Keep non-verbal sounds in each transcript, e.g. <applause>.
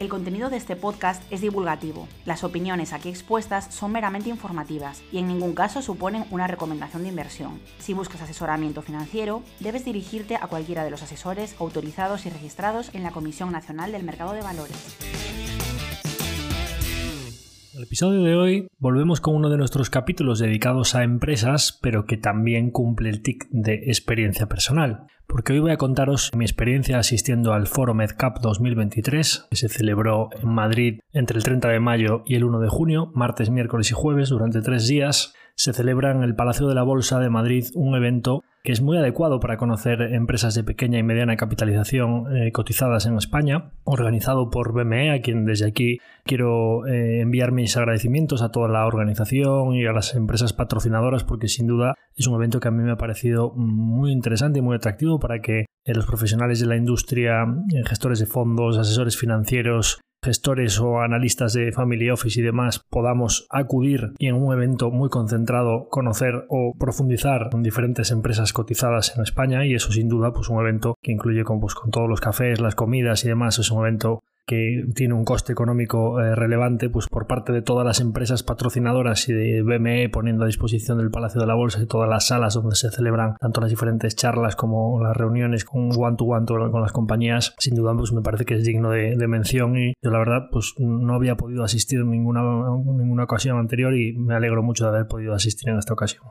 El contenido de este podcast es divulgativo. Las opiniones aquí expuestas son meramente informativas y en ningún caso suponen una recomendación de inversión. Si buscas asesoramiento financiero, debes dirigirte a cualquiera de los asesores autorizados y registrados en la Comisión Nacional del Mercado de Valores. En el episodio de hoy volvemos con uno de nuestros capítulos dedicados a empresas, pero que también cumple el tic de experiencia personal porque hoy voy a contaros mi experiencia asistiendo al Foro MedCap 2023, que se celebró en Madrid entre el 30 de mayo y el 1 de junio, martes, miércoles y jueves, durante tres días. Se celebra en el Palacio de la Bolsa de Madrid un evento que es muy adecuado para conocer empresas de pequeña y mediana capitalización eh, cotizadas en España, organizado por BME, a quien desde aquí quiero eh, enviar mis agradecimientos a toda la organización y a las empresas patrocinadoras, porque sin duda es un evento que a mí me ha parecido muy interesante y muy atractivo para que eh, los profesionales de la industria, gestores de fondos, asesores financieros, gestores o analistas de Family Office y demás podamos acudir y en un evento muy concentrado conocer o profundizar en diferentes empresas cotizadas en España. Y eso sin duda pues un evento que incluye con, pues, con todos los cafés, las comidas y demás es un evento que tiene un coste económico eh, relevante pues por parte de todas las empresas patrocinadoras y de BME poniendo a disposición del Palacio de la Bolsa y todas las salas donde se celebran tanto las diferentes charlas como las reuniones con one to one con las compañías sin duda pues me parece que es digno de, mención y yo la verdad pues no había podido asistir en ninguna, en ninguna ocasión anterior y me alegro mucho de haber podido asistir en esta ocasión.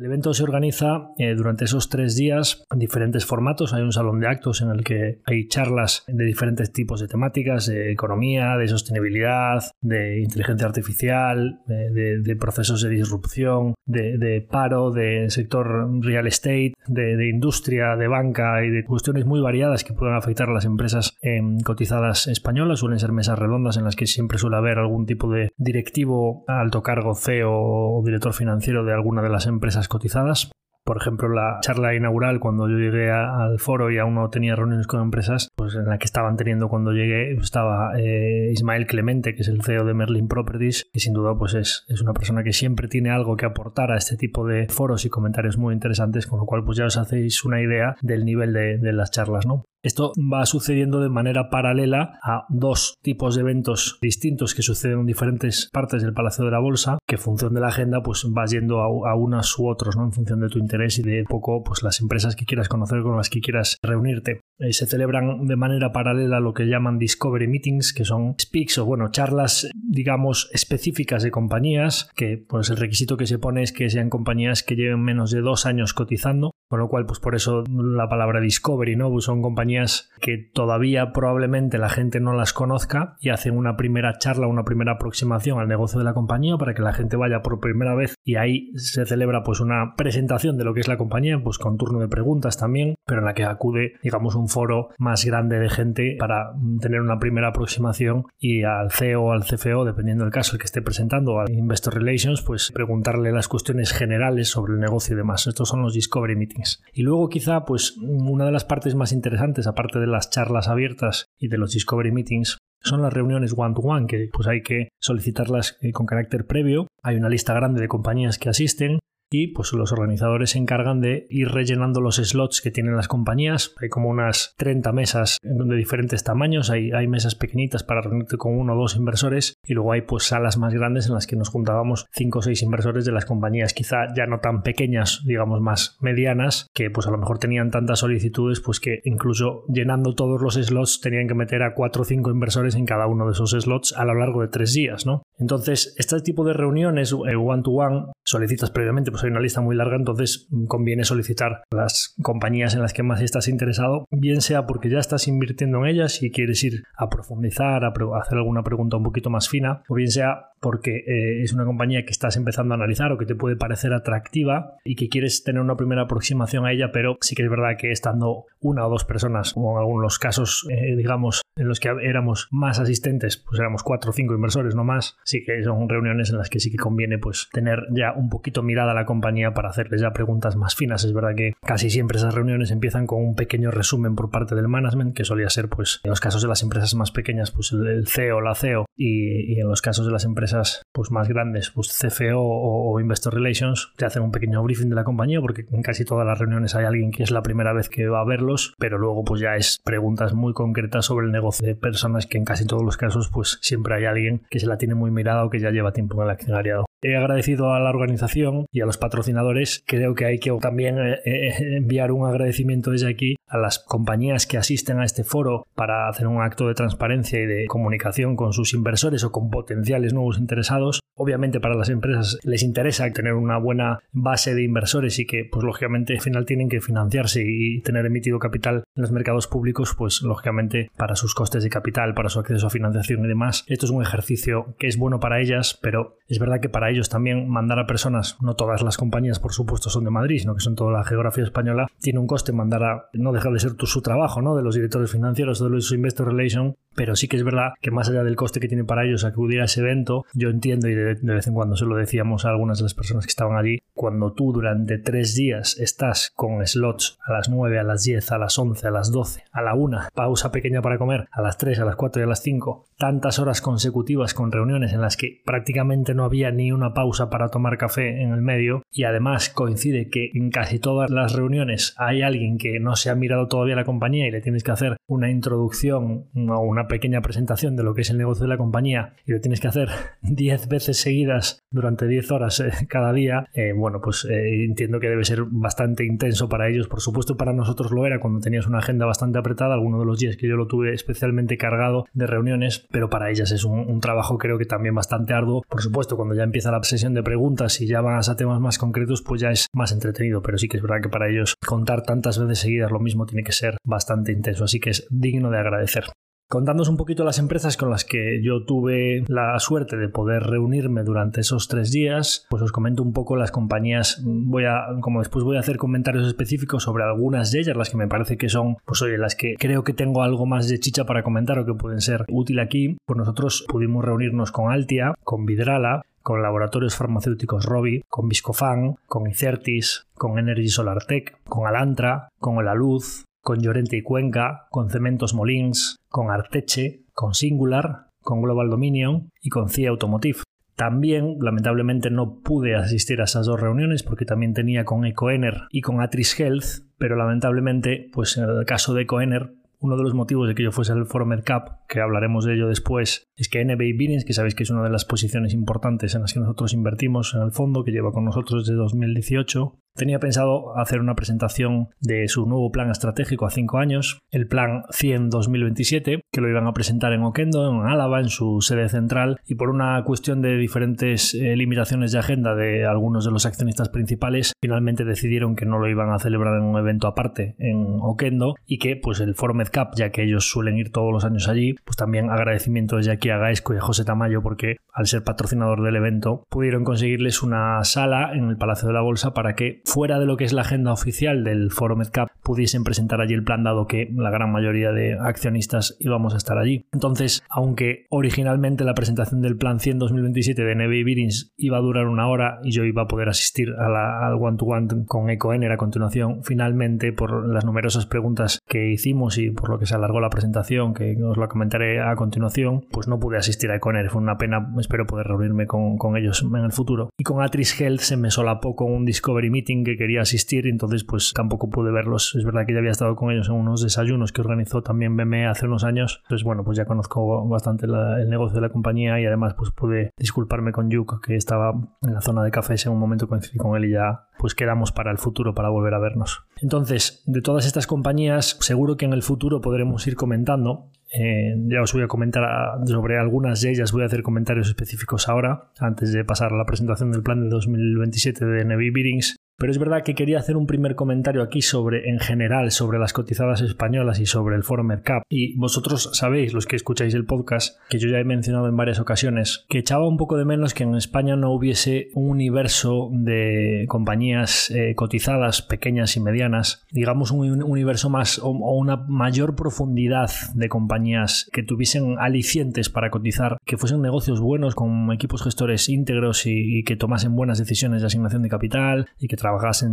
El evento se organiza eh, durante esos tres días en diferentes formatos. Hay un salón de actos en el que hay charlas de diferentes tipos de temáticas, de economía, de sostenibilidad, de inteligencia artificial, de, procesos de disrupción, de, paro, de sector real estate, de, industria, de banca y de cuestiones muy variadas que pueden afectar a las empresas em, cotizadas españolas. Suelen ser mesas redondas en las que siempre suele haber algún tipo de directivo, alto cargo, CEO o director financiero de alguna de las empresas cotizadas. Por ejemplo, la charla inaugural cuando yo llegué al foro y aún no tenía reuniones con empresas, pues en la que estaban teniendo cuando llegué estaba eh, Ismael Clemente, que es el CEO de Merlin Properties, y sin duda pues es, es, una persona que siempre tiene algo que aportar a este tipo de foros y comentarios muy interesantes, con lo cual pues ya os hacéis una idea del nivel de, de las charlas, ¿no? Esto va sucediendo de manera paralela a dos tipos de eventos distintos que suceden en diferentes partes del Palacio de la Bolsa, que en función de la agenda pues vas yendo a, unas u otros, ¿no? En función de tu interés y de poco pues las empresas que quieras conocer con las que quieras reunirte. Eh, se celebran de manera paralela lo que llaman Discovery Meetings, que son speaks o bueno, charlas digamos específicas de compañías, que pues el requisito que se pone es que sean compañías que lleven menos de dos años cotizando con lo cual, pues por eso la palabra discovery, ¿no? Pues son compañías que todavía probablemente la gente no las conozca y hacen una primera charla, una primera aproximación al negocio de la compañía para que la gente vaya por primera vez y ahí se celebra pues una presentación de lo que es la compañía, pues con turno de preguntas también, pero en la que acude, digamos, un foro más grande de gente para tener una primera aproximación y al CEO al CFO, dependiendo del caso el que esté presentando, al Investor Relations, pues preguntarle las cuestiones generales sobre el negocio y demás. Estos son los discovery meetings y luego quizá pues una de las partes más interesantes, aparte de las charlas abiertas y de los Discovery Meetings, son las reuniones one-to-one, que pues hay que solicitarlas eh, con carácter previo. Hay una lista grande de compañías que asisten. Y pues los organizadores se encargan de ir rellenando los slots que tienen las compañías. Hay como unas 30 mesas de diferentes tamaños, hay, mesas pequeñitas para reunirte con uno o dos inversores y luego hay pues salas más grandes en las que nos juntábamos 5 o 6 inversores de las compañías quizá ya no tan pequeñas, digamos más medianas, que pues a lo mejor tenían tantas solicitudes pues que incluso llenando todos los slots tenían que meter a 4 o 5 inversores en cada uno de esos slots a lo largo de 3 días, ¿no? Entonces, este tipo de reuniones one-to-one solicitas previamente, pues hay una lista muy larga, entonces conviene solicitar las compañías en las que más estás interesado, bien sea porque ya estás invirtiendo en ellas y quieres ir a profundizar, a hacer alguna pregunta un poquito más fina, o bien sea porque eh, es una compañía que estás empezando a analizar o que te puede parecer atractiva y que quieres tener una primera aproximación a ella, pero sí que es verdad que estando una o dos personas, o en algunos casos, eh, digamos, en los que éramos más asistentes, pues éramos cuatro o cinco inversores, no más, sí que son reuniones en las que sí que conviene pues tener ya un poquito mirada a la compañía para hacerles ya preguntas más finas. Es verdad que casi siempre esas reuniones empiezan con un pequeño resumen por parte del management, que solía ser pues en los casos de las empresas más pequeñas, pues el CEO, la CEO, y, y en los casos de las empresas pues más grandes, pues CFO o, Investor Relations, te hacen un pequeño briefing de la compañía, porque en casi todas las reuniones hay alguien que es la primera vez que va a verlos, pero luego pues ya es preguntas muy concretas sobre el negocio de personas que en casi todos los casos pues siempre hay alguien que se la tiene muy mirada o que ya lleva tiempo en el accionariado. He agradecido a la organización y a los patrocinadores. Creo que hay que también eh, eh, enviar un agradecimiento desde aquí a las compañías que asisten a este foro para hacer un acto de transparencia y de comunicación con sus inversores o con potenciales nuevos interesados. Obviamente para las empresas les interesa tener una buena base de inversores y que pues lógicamente al final tienen que financiarse y tener emitido capital en los mercados públicos pues lógicamente para sus costes de capital, para su acceso a financiación y demás. Esto es un ejercicio que es bueno para ellas, pero es verdad que para ellos también mandar a personas, no todas las compañías por supuesto son de Madrid, sino que son toda la geografía española, tiene un coste mandar a, no deja de ser su trabajo, ¿no? De los directores financieros, de los investor relations, pero sí que es verdad que más allá del coste que tiene para ellos acudir a ese evento, yo entiendo y de, de vez en cuando se lo decíamos a algunas de las personas que estaban allí, cuando tú durante tres días estás con slots a las 9, a las 10, a las 11, a las 12, a la 1, pausa pequeña para comer, a las 3, a las 4 y a las 5, tantas horas consecutivas con reuniones en las que prácticamente no había ni una pausa para tomar café en el medio y además coincide que en casi todas las reuniones hay alguien que no se ha mirado todavía la compañía y le tienes que hacer una introducción o una pequeña presentación de lo que es el negocio de la compañía y lo tienes que hacer <laughs> 10 veces seguidas durante 10 horas eh, cada día, eh, bueno, pues eh, entiendo que debe ser bastante intenso para ellos. Por supuesto, para nosotros lo era cuando tenías una agenda bastante apretada, alguno de los días que yo lo tuve especialmente cargado de reuniones, pero para ellas es un, un trabajo creo que también bastante arduo. Por supuesto, cuando ya empieza la sesión de preguntas y ya vas a temas más concretos, pues ya es más entretenido, pero sí que es verdad que para ellos contar tantas veces seguidas lo mismo tiene que ser bastante intenso, así que es digno de agradecer. Contándonos un poquito las empresas con las que yo tuve la suerte de poder reunirme durante esos tres días, pues os comento un poco las compañías. Voy a, como después voy a hacer comentarios específicos sobre algunas de ellas, las que me parece que son, pues oye, las que creo que tengo algo más de chicha para comentar o que pueden ser útil aquí. Pues nosotros pudimos reunirnos con Altia, con Vidrala, con laboratorios farmacéuticos Robi, con Viscofan, con Icertis, con Energy Solar Tech, con Alantra, con La Luz, con Llorente y Cuenca, con Cementos Molins, con Arteche, con Singular, con Global Dominion y con CIA Automotive. También, lamentablemente, no pude asistir a esas dos reuniones porque también tenía con Ecoener y con Atris Health, pero lamentablemente, pues en el caso de Ecoener, uno de los motivos de que yo fuese al Foro MedCap, que hablaremos de ello después, es que NBA Binance, que sabéis que es una de las posiciones importantes en las que nosotros invertimos en el fondo, que lleva con nosotros desde 2018, tenía pensado hacer una presentación de su nuevo plan estratégico a cinco años, el plan 100 2027, que lo iban a presentar en Oquendo, en Álava, en su sede central, y por una cuestión de diferentes eh, limitaciones de agenda de algunos de los accionistas principales, finalmente decidieron que no lo iban a celebrar en un evento aparte en Oquendo y que pues el Foro MedCap, ya que ellos suelen ir todos los años allí, pues también agradecimiento desde aquí a Gaesco y a José Tamayo porque al ser patrocinador del evento pudieron conseguirles una sala en el Palacio de la Bolsa para que fuera de lo que es la agenda oficial del Foro MedCap pudiesen presentar allí el plan dado que la gran mayoría de accionistas íbamos a estar allí. Entonces, aunque originalmente la presentación del plan 100 2027 de Neve y Birins iba a durar una hora y yo iba a poder asistir al one-to-one con EcoEner a continuación, finalmente por las numerosas preguntas que hicimos y por lo que se alargó la presentación, que os lo comentaré a continuación, pues no pude asistir a EcoEner. Fue una pena, espero poder reunirme con, con ellos en el futuro. Y con Atris Health se me solapó con un Discovery Meeting que quería asistir, entonces pues tampoco pude verlos. Es verdad que ya había estado con ellos en unos desayunos que organizó también BME hace unos años, entonces bueno, pues ya conozco bastante el negocio de la compañía y además pues pude disculparme con Yuk que estaba en la zona de cafés en un momento coincidí con él y ya pues quedamos para el futuro para volver a vernos. Entonces, de todas estas compañías, seguro que en el futuro podremos ir comentando. Eh, ya os voy a comentar sobre algunas de ellas, voy a hacer comentarios específicos ahora, antes de pasar a la presentación del plan de 2027 de Nevi Bearings. Pero es verdad que quería hacer un primer comentario aquí sobre, en general, sobre las cotizadas españolas y sobre el foro Mercap. Y vosotros sabéis, los que escucháis el podcast, que yo ya he mencionado en varias ocasiones, que echaba un poco de menos que en España no hubiese un universo de compañías eh, cotizadas, pequeñas y medianas, digamos un universo más o, una mayor profundidad de compañías que tuviesen alicientes para cotizar, que fuesen negocios buenos con equipos gestores íntegros y, que tomasen buenas decisiones de asignación de capital y que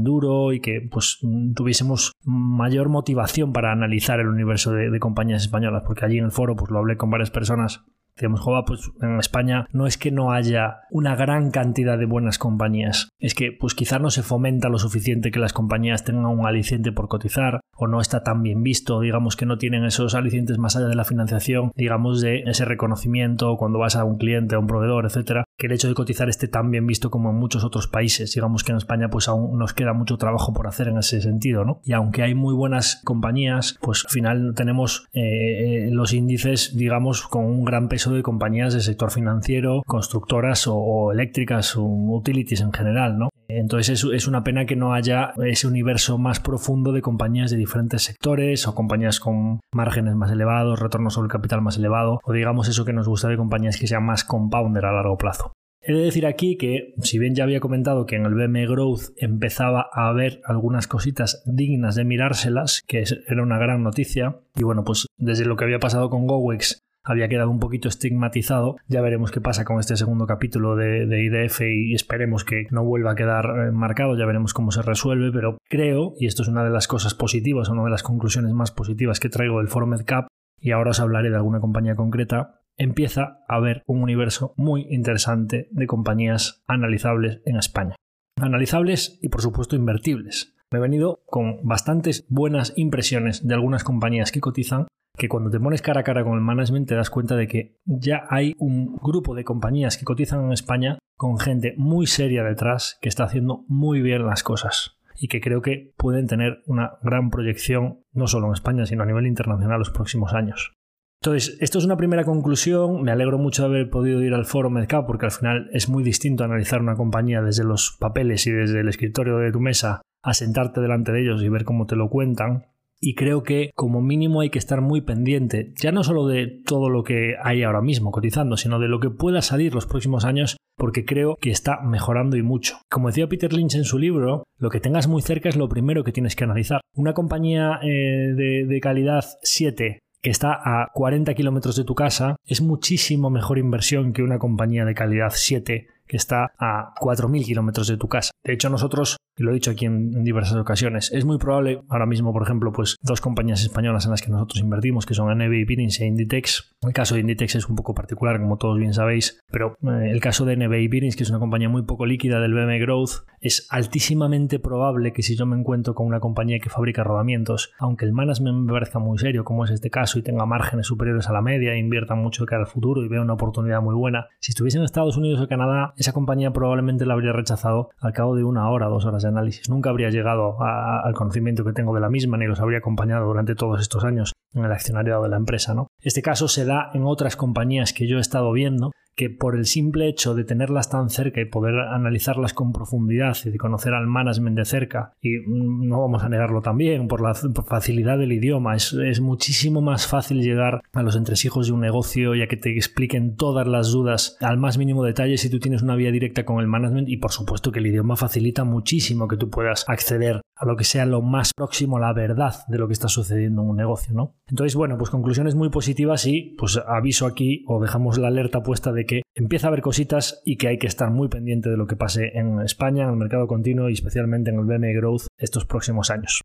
duro y que pues tuviésemos mayor motivación para analizar el universo de, compañías españolas, porque allí en el foro pues lo hablé con varias personas. Digamos, Jova, pues en España no es que no haya una gran cantidad de buenas compañías, es que pues quizá no se fomenta lo suficiente que las compañías tengan un aliciente por cotizar o no está tan bien visto, digamos que no tienen esos alicientes más allá de la financiación, digamos de ese reconocimiento cuando vas a un cliente, a un proveedor, etcétera, que el hecho de cotizar esté tan bien visto como en muchos otros países. Digamos que en España pues aún nos queda mucho trabajo por hacer en ese sentido, ¿no? Y aunque hay muy buenas compañías, pues al final tenemos eh, los índices, digamos, con un gran peso de compañías del sector financiero, constructoras o, eléctricas o utilities en general, ¿no? Entonces es, una pena que no haya ese universo más profundo de compañías de diferentes sectores o compañías con márgenes más elevados, retorno sobre el capital más elevado o digamos eso que nos gusta de compañías que sean más compounder a largo plazo. He de decir aquí que, si bien ya había comentado que en el BM Growth empezaba a haber algunas cositas dignas de mirárselas, que era una gran noticia, y bueno, pues desde lo que había pasado con GoWex había quedado un poquito estigmatizado. Ya veremos qué pasa con este segundo capítulo de, IDF y esperemos que no vuelva a quedar eh, marcado, ya veremos cómo se resuelve, pero creo, y esto es una de las cosas positivas, una de las conclusiones más positivas que traigo del Foro MedCap, y ahora os hablaré de alguna compañía concreta, empieza a haber un universo muy interesante de compañías analizables en España. Analizables y por supuesto invertibles. Me he venido con bastantes buenas impresiones de algunas compañías que cotizan que cuando te pones cara a cara con el management te das cuenta de que ya hay un grupo de compañías que cotizan en España con gente muy seria detrás que está haciendo muy bien las cosas y que creo que pueden tener una gran proyección no solo en España sino a nivel internacional los próximos años. Entonces, esto es una primera conclusión. Me alegro mucho de haber podido ir al foro Medcap porque al final es muy distinto analizar una compañía desde los papeles y desde el escritorio de tu mesa a sentarte delante de ellos y ver cómo te lo cuentan y creo que como mínimo hay que estar muy pendiente, ya no solo de todo lo que hay ahora mismo cotizando, sino de lo que pueda salir los próximos años, porque creo que está mejorando y mucho. Como decía Peter Lynch en su libro, lo que tengas muy cerca es lo primero que tienes que analizar. Una compañía eh, de, de calidad 7 que está a 40 kilómetros de tu casa es muchísimo mejor inversión que una compañía de calidad 7 que está a 4.000 kilómetros de tu casa. De hecho, nosotros y lo he dicho aquí en, diversas ocasiones, es muy probable, ahora mismo, por ejemplo, pues dos compañías españolas en las que nosotros invertimos, que son NB y e Inditex. El caso de Inditex es un poco particular, como todos bien sabéis, pero eh, el caso de NB y que es una compañía muy poco líquida del BM Growth, es altísimamente probable que si yo me encuentro con una compañía que fabrica rodamientos, aunque el management me parezca muy serio, como es este caso, y tenga márgenes superiores a la media, e invierta mucho de cara al futuro y vea una oportunidad muy buena, si estuviese en Estados Unidos o Canadá, esa compañía probablemente la habría rechazado al cabo de una hora, dos horas análisis. Nunca habría llegado al conocimiento que tengo de la misma ni los habría acompañado durante todos estos años en el accionariado de la empresa. ¿no? Este caso se da en otras compañías que yo he estado viendo que por el simple hecho de tenerlas tan cerca y poder analizarlas con profundidad y de conocer al management de cerca, y no vamos a negarlo también, por la facilidad del idioma, es, muchísimo más fácil llegar a los entresijos de un negocio ya que te expliquen todas las dudas al más mínimo detalle si tú tienes una vía directa con el management y por supuesto que el idioma facilita muchísimo que tú puedas acceder a lo que sea lo más próximo a la verdad de lo que está sucediendo en un negocio, ¿no? Entonces, bueno, pues conclusiones muy positivas y pues aviso aquí o dejamos la alerta puesta de que empieza a haber cositas y que hay que estar muy pendiente de lo que pase en España, en el mercado continuo y especialmente en el BME Growth estos próximos años.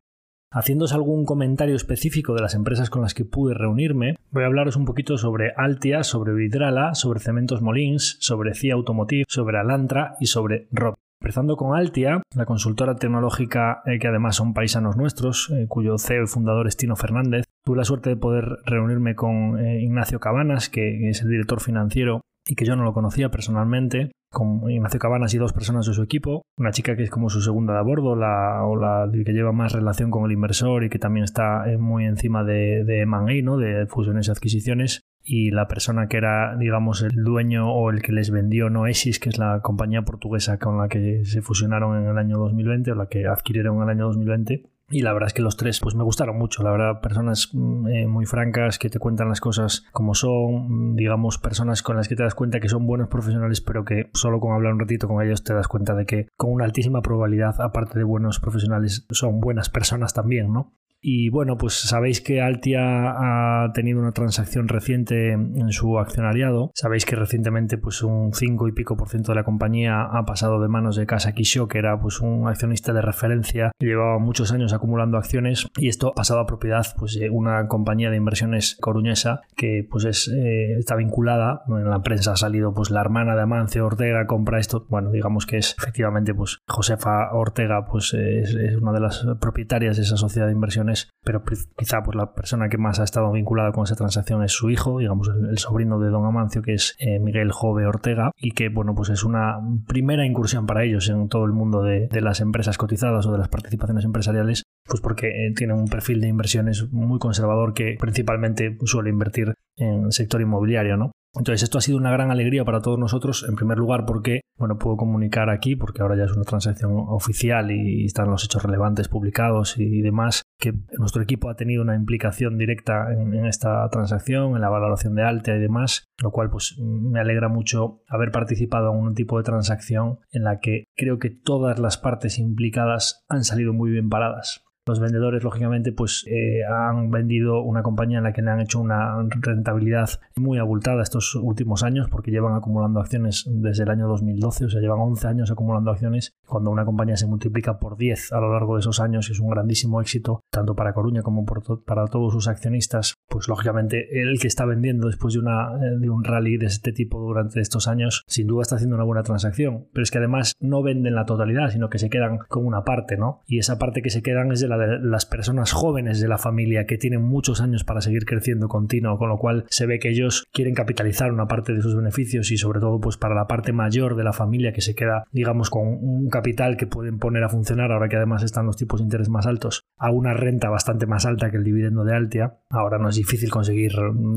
Haciéndose algún comentario específico de las empresas con las que pude reunirme, voy a hablaros un poquito sobre Altia, sobre Vidrala, sobre Cementos Molins, sobre CIA Automotive, sobre Alantra y sobre Rob. Empezando con Altia, la consultora tecnológica eh, que además son paisanos nuestros, eh, cuyo CEO y fundador es Tino Fernández. Tuve la suerte de poder reunirme con eh, Ignacio Cabanas, que es el director financiero y que yo no lo conocía personalmente, con Ignacio Cabanas y dos personas de su equipo, una chica que es como su segunda de a bordo, la, o la que lleva más relación con el inversor y que también está eh, muy encima de, de M&A, ¿no? de fusiones y adquisiciones, y la persona que era, digamos, el dueño o el que les vendió Noesis, que es la compañía portuguesa con la que se fusionaron en el año 2020 o la que adquirieron en el año 2020 y la verdad es que los tres pues me gustaron mucho, la verdad, personas mm, eh, muy francas que te cuentan las cosas como son, mm, digamos, personas con las que te das cuenta que son buenos profesionales, pero que solo con hablar un ratito con ellos te das cuenta de que con una altísima probabilidad, aparte de buenos profesionales, son buenas personas también, ¿no? Y bueno, pues sabéis que Altia ha tenido una transacción reciente en su accionariado. Sabéis que recientemente pues un 5 y pico por ciento de la compañía ha pasado de manos de Casa Kisho, que era pues un accionista de referencia que llevaba muchos años acumulando acciones y esto ha pasado a propiedad pues de una compañía de inversiones coruñesa que pues es, eh, está vinculada. En la prensa ha salido pues la hermana de Amancio Ortega compra esto. Bueno, digamos que es efectivamente pues Josefa Ortega pues es, es una de las propietarias de esa sociedad de inversiones pero quizá pues, la persona que más ha estado vinculada con esa transacción es su hijo, digamos el, sobrino de don Amancio, que es eh, Miguel Jove Ortega, y que bueno, pues es una primera incursión para ellos en todo el mundo de, las empresas cotizadas o de las participaciones empresariales, pues porque eh, tienen un perfil de inversiones muy conservador que principalmente suele invertir en el sector inmobiliario, ¿no? Entonces esto ha sido una gran alegría para todos nosotros, en primer lugar porque, bueno, puedo comunicar aquí, porque ahora ya es una transacción oficial y están los hechos relevantes publicados y demás, que nuestro equipo ha tenido una implicación directa en, esta transacción, en la valoración de Altea y demás, lo cual pues me alegra mucho haber participado en un tipo de transacción en la que creo que todas las partes implicadas han salido muy bien paradas. Los vendedores, lógicamente, pues eh, han vendido una compañía en la que le han hecho una rentabilidad muy abultada estos últimos años, porque llevan acumulando acciones desde el año 2012, o sea, llevan 11 años acumulando acciones. Cuando una compañía se multiplica por 10 a lo largo de esos años, es un grandísimo éxito, tanto para Coruña como para todos sus accionistas. Pues lógicamente, el que está vendiendo después de, una, eh, de un rally de este tipo durante estos años, sin duda está haciendo una buena transacción. Pero es que además no venden la totalidad, sino que se quedan con una parte, ¿no? Y esa parte que se quedan es de de las personas jóvenes de la familia que tienen muchos años para seguir creciendo continuo, con lo cual se ve que ellos quieren capitalizar una parte de sus beneficios y sobre todo pues para la parte mayor de la familia que se queda digamos con un capital que pueden poner a funcionar ahora que además están los tipos de interés más altos a una renta bastante más alta que el dividendo de Altia. Ahora no es difícil conseguir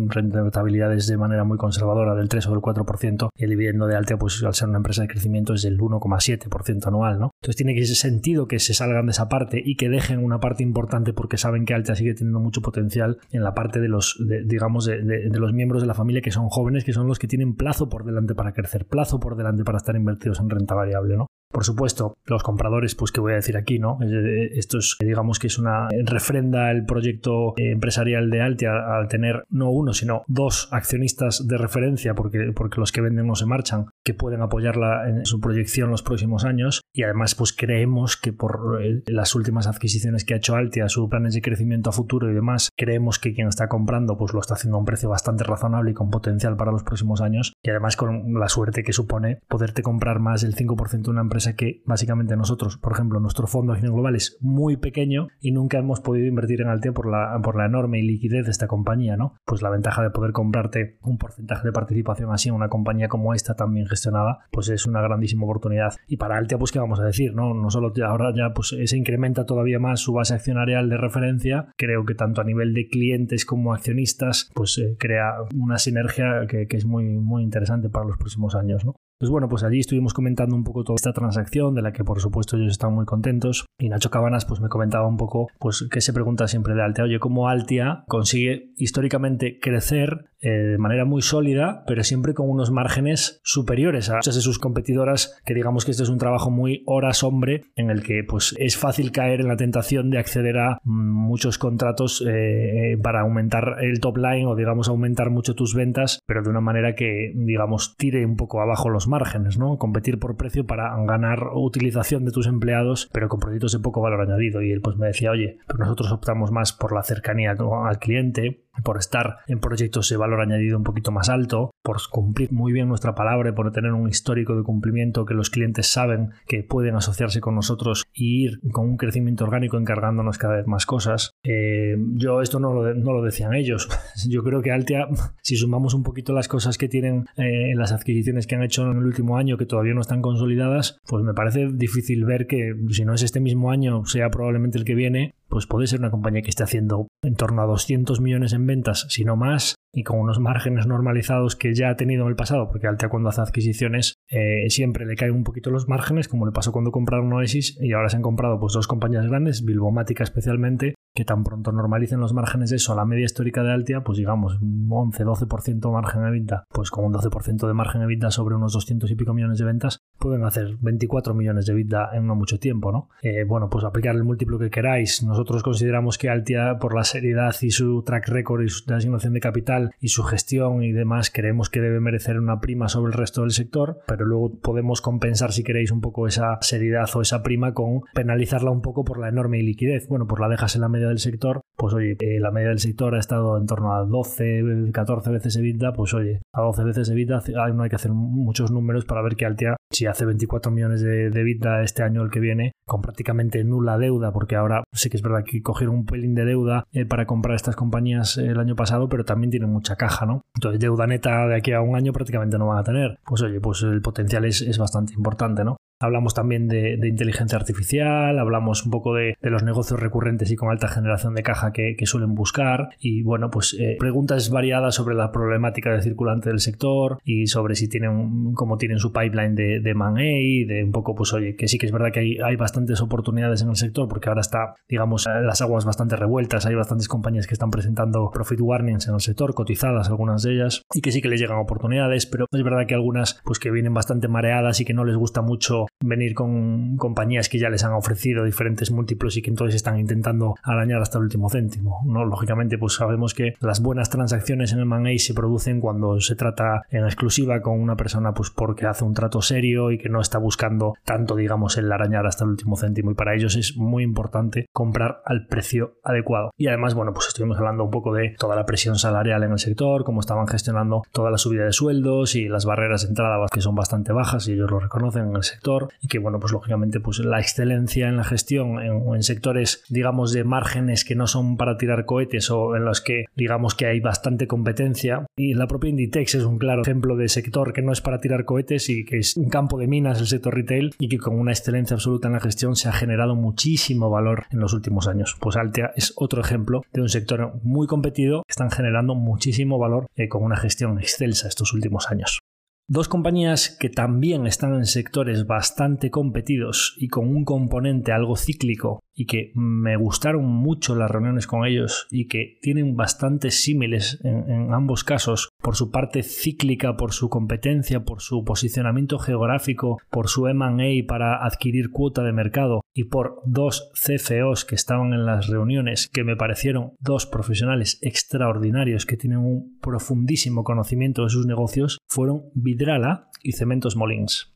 rentabilidades de manera muy conservadora del 3 o del 4% y el dividendo de Altia pues al ser una empresa de crecimiento es del 1,7% anual, ¿no? Entonces tiene que ese sentido que se salgan de esa parte y que dejen una parte importante porque saben que Alta sigue teniendo mucho potencial en la parte de los, digamos, de, los miembros de la familia que son jóvenes, que son los que tienen plazo por delante para crecer, plazo por delante para estar invertidos en renta variable, ¿no? Por supuesto, los compradores, pues que voy a decir aquí, ¿no? Esto es, digamos que es una refrenda el proyecto empresarial de Altia al tener no uno, sino dos accionistas de referencia, porque, porque los que venden no se marchan, que pueden apoyarla en su proyección los próximos años. Y además, pues creemos que por eh, las últimas adquisiciones que ha hecho Altia, sus planes de crecimiento a futuro y demás, creemos que quien está comprando, pues lo está haciendo a un precio bastante razonable y con potencial para los próximos años. Y además con la suerte que supone poderte comprar más del 5% de una empresa que básicamente nosotros, por ejemplo, nuestro fondo de acción global es muy pequeño y nunca hemos podido invertir en Altea por la, por la enorme liquidez de esta compañía, ¿no? Pues la ventaja de poder comprarte un porcentaje de participación así en una compañía como esta tan bien gestionada, pues es una grandísima oportunidad. Y para Altea, pues qué vamos a decir, ¿no? No solo ahora ya pues se incrementa todavía más su base accionarial de referencia, creo que tanto a nivel de clientes como accionistas, pues eh, crea una sinergia que, que, es muy, muy interesante para los próximos años, ¿no? Pues bueno, pues allí estuvimos comentando un poco toda esta transacción, de la que por supuesto ellos están muy contentos. Y Nacho Cabanas pues me comentaba un poco, pues que se pregunta siempre de Altia, oye, ¿cómo Altia consigue históricamente crecer eh, de manera muy sólida, pero siempre con unos márgenes superiores a muchas de sus competidoras, que digamos que este es un trabajo muy horas hombre, en el que pues es fácil caer en la tentación de acceder a muchos contratos eh, para aumentar el top line o digamos aumentar mucho tus ventas, pero de una manera que digamos tire un poco abajo los márgenes, ¿no? Competir por precio para ganar utilización de tus empleados, pero con proyectos de poco valor añadido. Y él pues me decía, oye, pero nosotros optamos más por la cercanía al cliente, por estar en proyectos de valor añadido un poquito más alto, por cumplir muy bien nuestra palabra por tener un histórico de cumplimiento que los clientes saben que pueden asociarse con nosotros y ir con un crecimiento orgánico encargándonos cada vez más cosas. Eh, yo esto no lo, no lo, decían ellos. <laughs> Yo creo que Altia, si sumamos un poquito las cosas que tienen eh, en las adquisiciones que han hecho en el último año que todavía no están consolidadas, pues me parece difícil ver que si no es este mismo año, sea probablemente el que viene, pues puede ser una compañía que esté haciendo en torno a 200 millones en ventas, si no más, y con unos márgenes normalizados que ya ha tenido en el pasado, porque Altea cuando hace adquisiciones eh, siempre le caen un poquito los márgenes, como le pasó cuando compraron Oasis, y ahora se han comprado pues dos compañías grandes, Bilbomática especialmente, que tan pronto normalicen los márgenes de eso a la media histórica de Altia, pues digamos un 11-12% margen EBITDA, pues con un 12% de margen EBITDA sobre unos 200 y pico millones de ventas, pueden hacer 24 millones de EBITDA en no mucho tiempo, ¿no? Eh, bueno, pues aplicar el múltiplo que queráis. Nosotros consideramos que Altia, por la seriedad y su track record y su asignación de capital y su gestión y demás, creemos que debe merecer una prima sobre el resto del sector, pero luego podemos compensar, si queréis, un poco esa seriedad o esa prima con penalizarla un poco por la enorme liquidez. Bueno, pues la dejas en la media del sector, pues oye, eh, la media del sector ha estado en torno a 12, 14 veces EBITDA, pues oye, a 12 veces EBITDA no hay que hacer muchos números para ver que Altia, si hace 24 millones de, de EBITDA este año el que viene, con prácticamente nula deuda, porque ahora sí que es verdad que cogieron un pelín de deuda eh, para comprar estas compañías el año pasado, pero también tienen mucha caja, ¿no? Entonces deuda neta de aquí a un año prácticamente no van a tener. Pues oye, pues el potencial es, es bastante importante, ¿no? Hablamos también de, inteligencia artificial, hablamos un poco de, los negocios recurrentes y con alta generación de caja que, suelen buscar. Y bueno, pues eh, preguntas variadas sobre la problemática de circulante del sector y sobre si tienen, cómo tienen su pipeline de, de man de un poco pues oye, que sí que es verdad que hay, hay bastantes oportunidades en el sector porque ahora está, digamos, las aguas bastante revueltas, hay bastantes compañías que están presentando profit warnings en el sector, cotizadas algunas de ellas y que sí que les llegan oportunidades, pero es verdad que algunas pues que vienen bastante mareadas y que no les gusta mucho venir con compañías que ya les han ofrecido diferentes múltiplos y que entonces están intentando arañar hasta el último céntimo. ¿no? Lógicamente, pues sabemos que las buenas transacciones en el M&A se producen cuando se trata en exclusiva con una persona pues porque hace un trato serio y que no está buscando tanto, digamos, el arañar hasta el último céntimo. Y para ellos es muy importante comprar al precio adecuado. Y además, bueno, pues estuvimos hablando un poco de toda la presión salarial en el sector, cómo estaban gestionando toda la subida de sueldos y las barreras de entrada que son bastante bajas y ellos lo reconocen en el sector y que, bueno, pues lógicamente pues la excelencia en la gestión en, en sectores, digamos, de márgenes que no son para tirar cohetes o en los que, digamos, que hay bastante competencia. Y la propia Inditex es un claro ejemplo de sector que no es para tirar cohetes y que es un campo de minas el sector retail y que con una excelencia absoluta en la gestión se ha generado muchísimo valor en los últimos años. Pues Altea es otro ejemplo de un sector muy competido que están generando muchísimo valor eh, con una gestión excelsa estos últimos años. Dos compañías que también están en sectores bastante competidos y con un componente algo cíclico y que me gustaron mucho las reuniones con ellos y que tienen bastantes símiles en, ambos casos por su parte cíclica, por su competencia, por su posicionamiento geográfico, por su M&A para adquirir cuota de mercado y por dos CFOs que estaban en las reuniones que me parecieron dos profesionales extraordinarios que tienen un profundísimo conocimiento de sus negocios fueron Vidrala y Cementos Molins.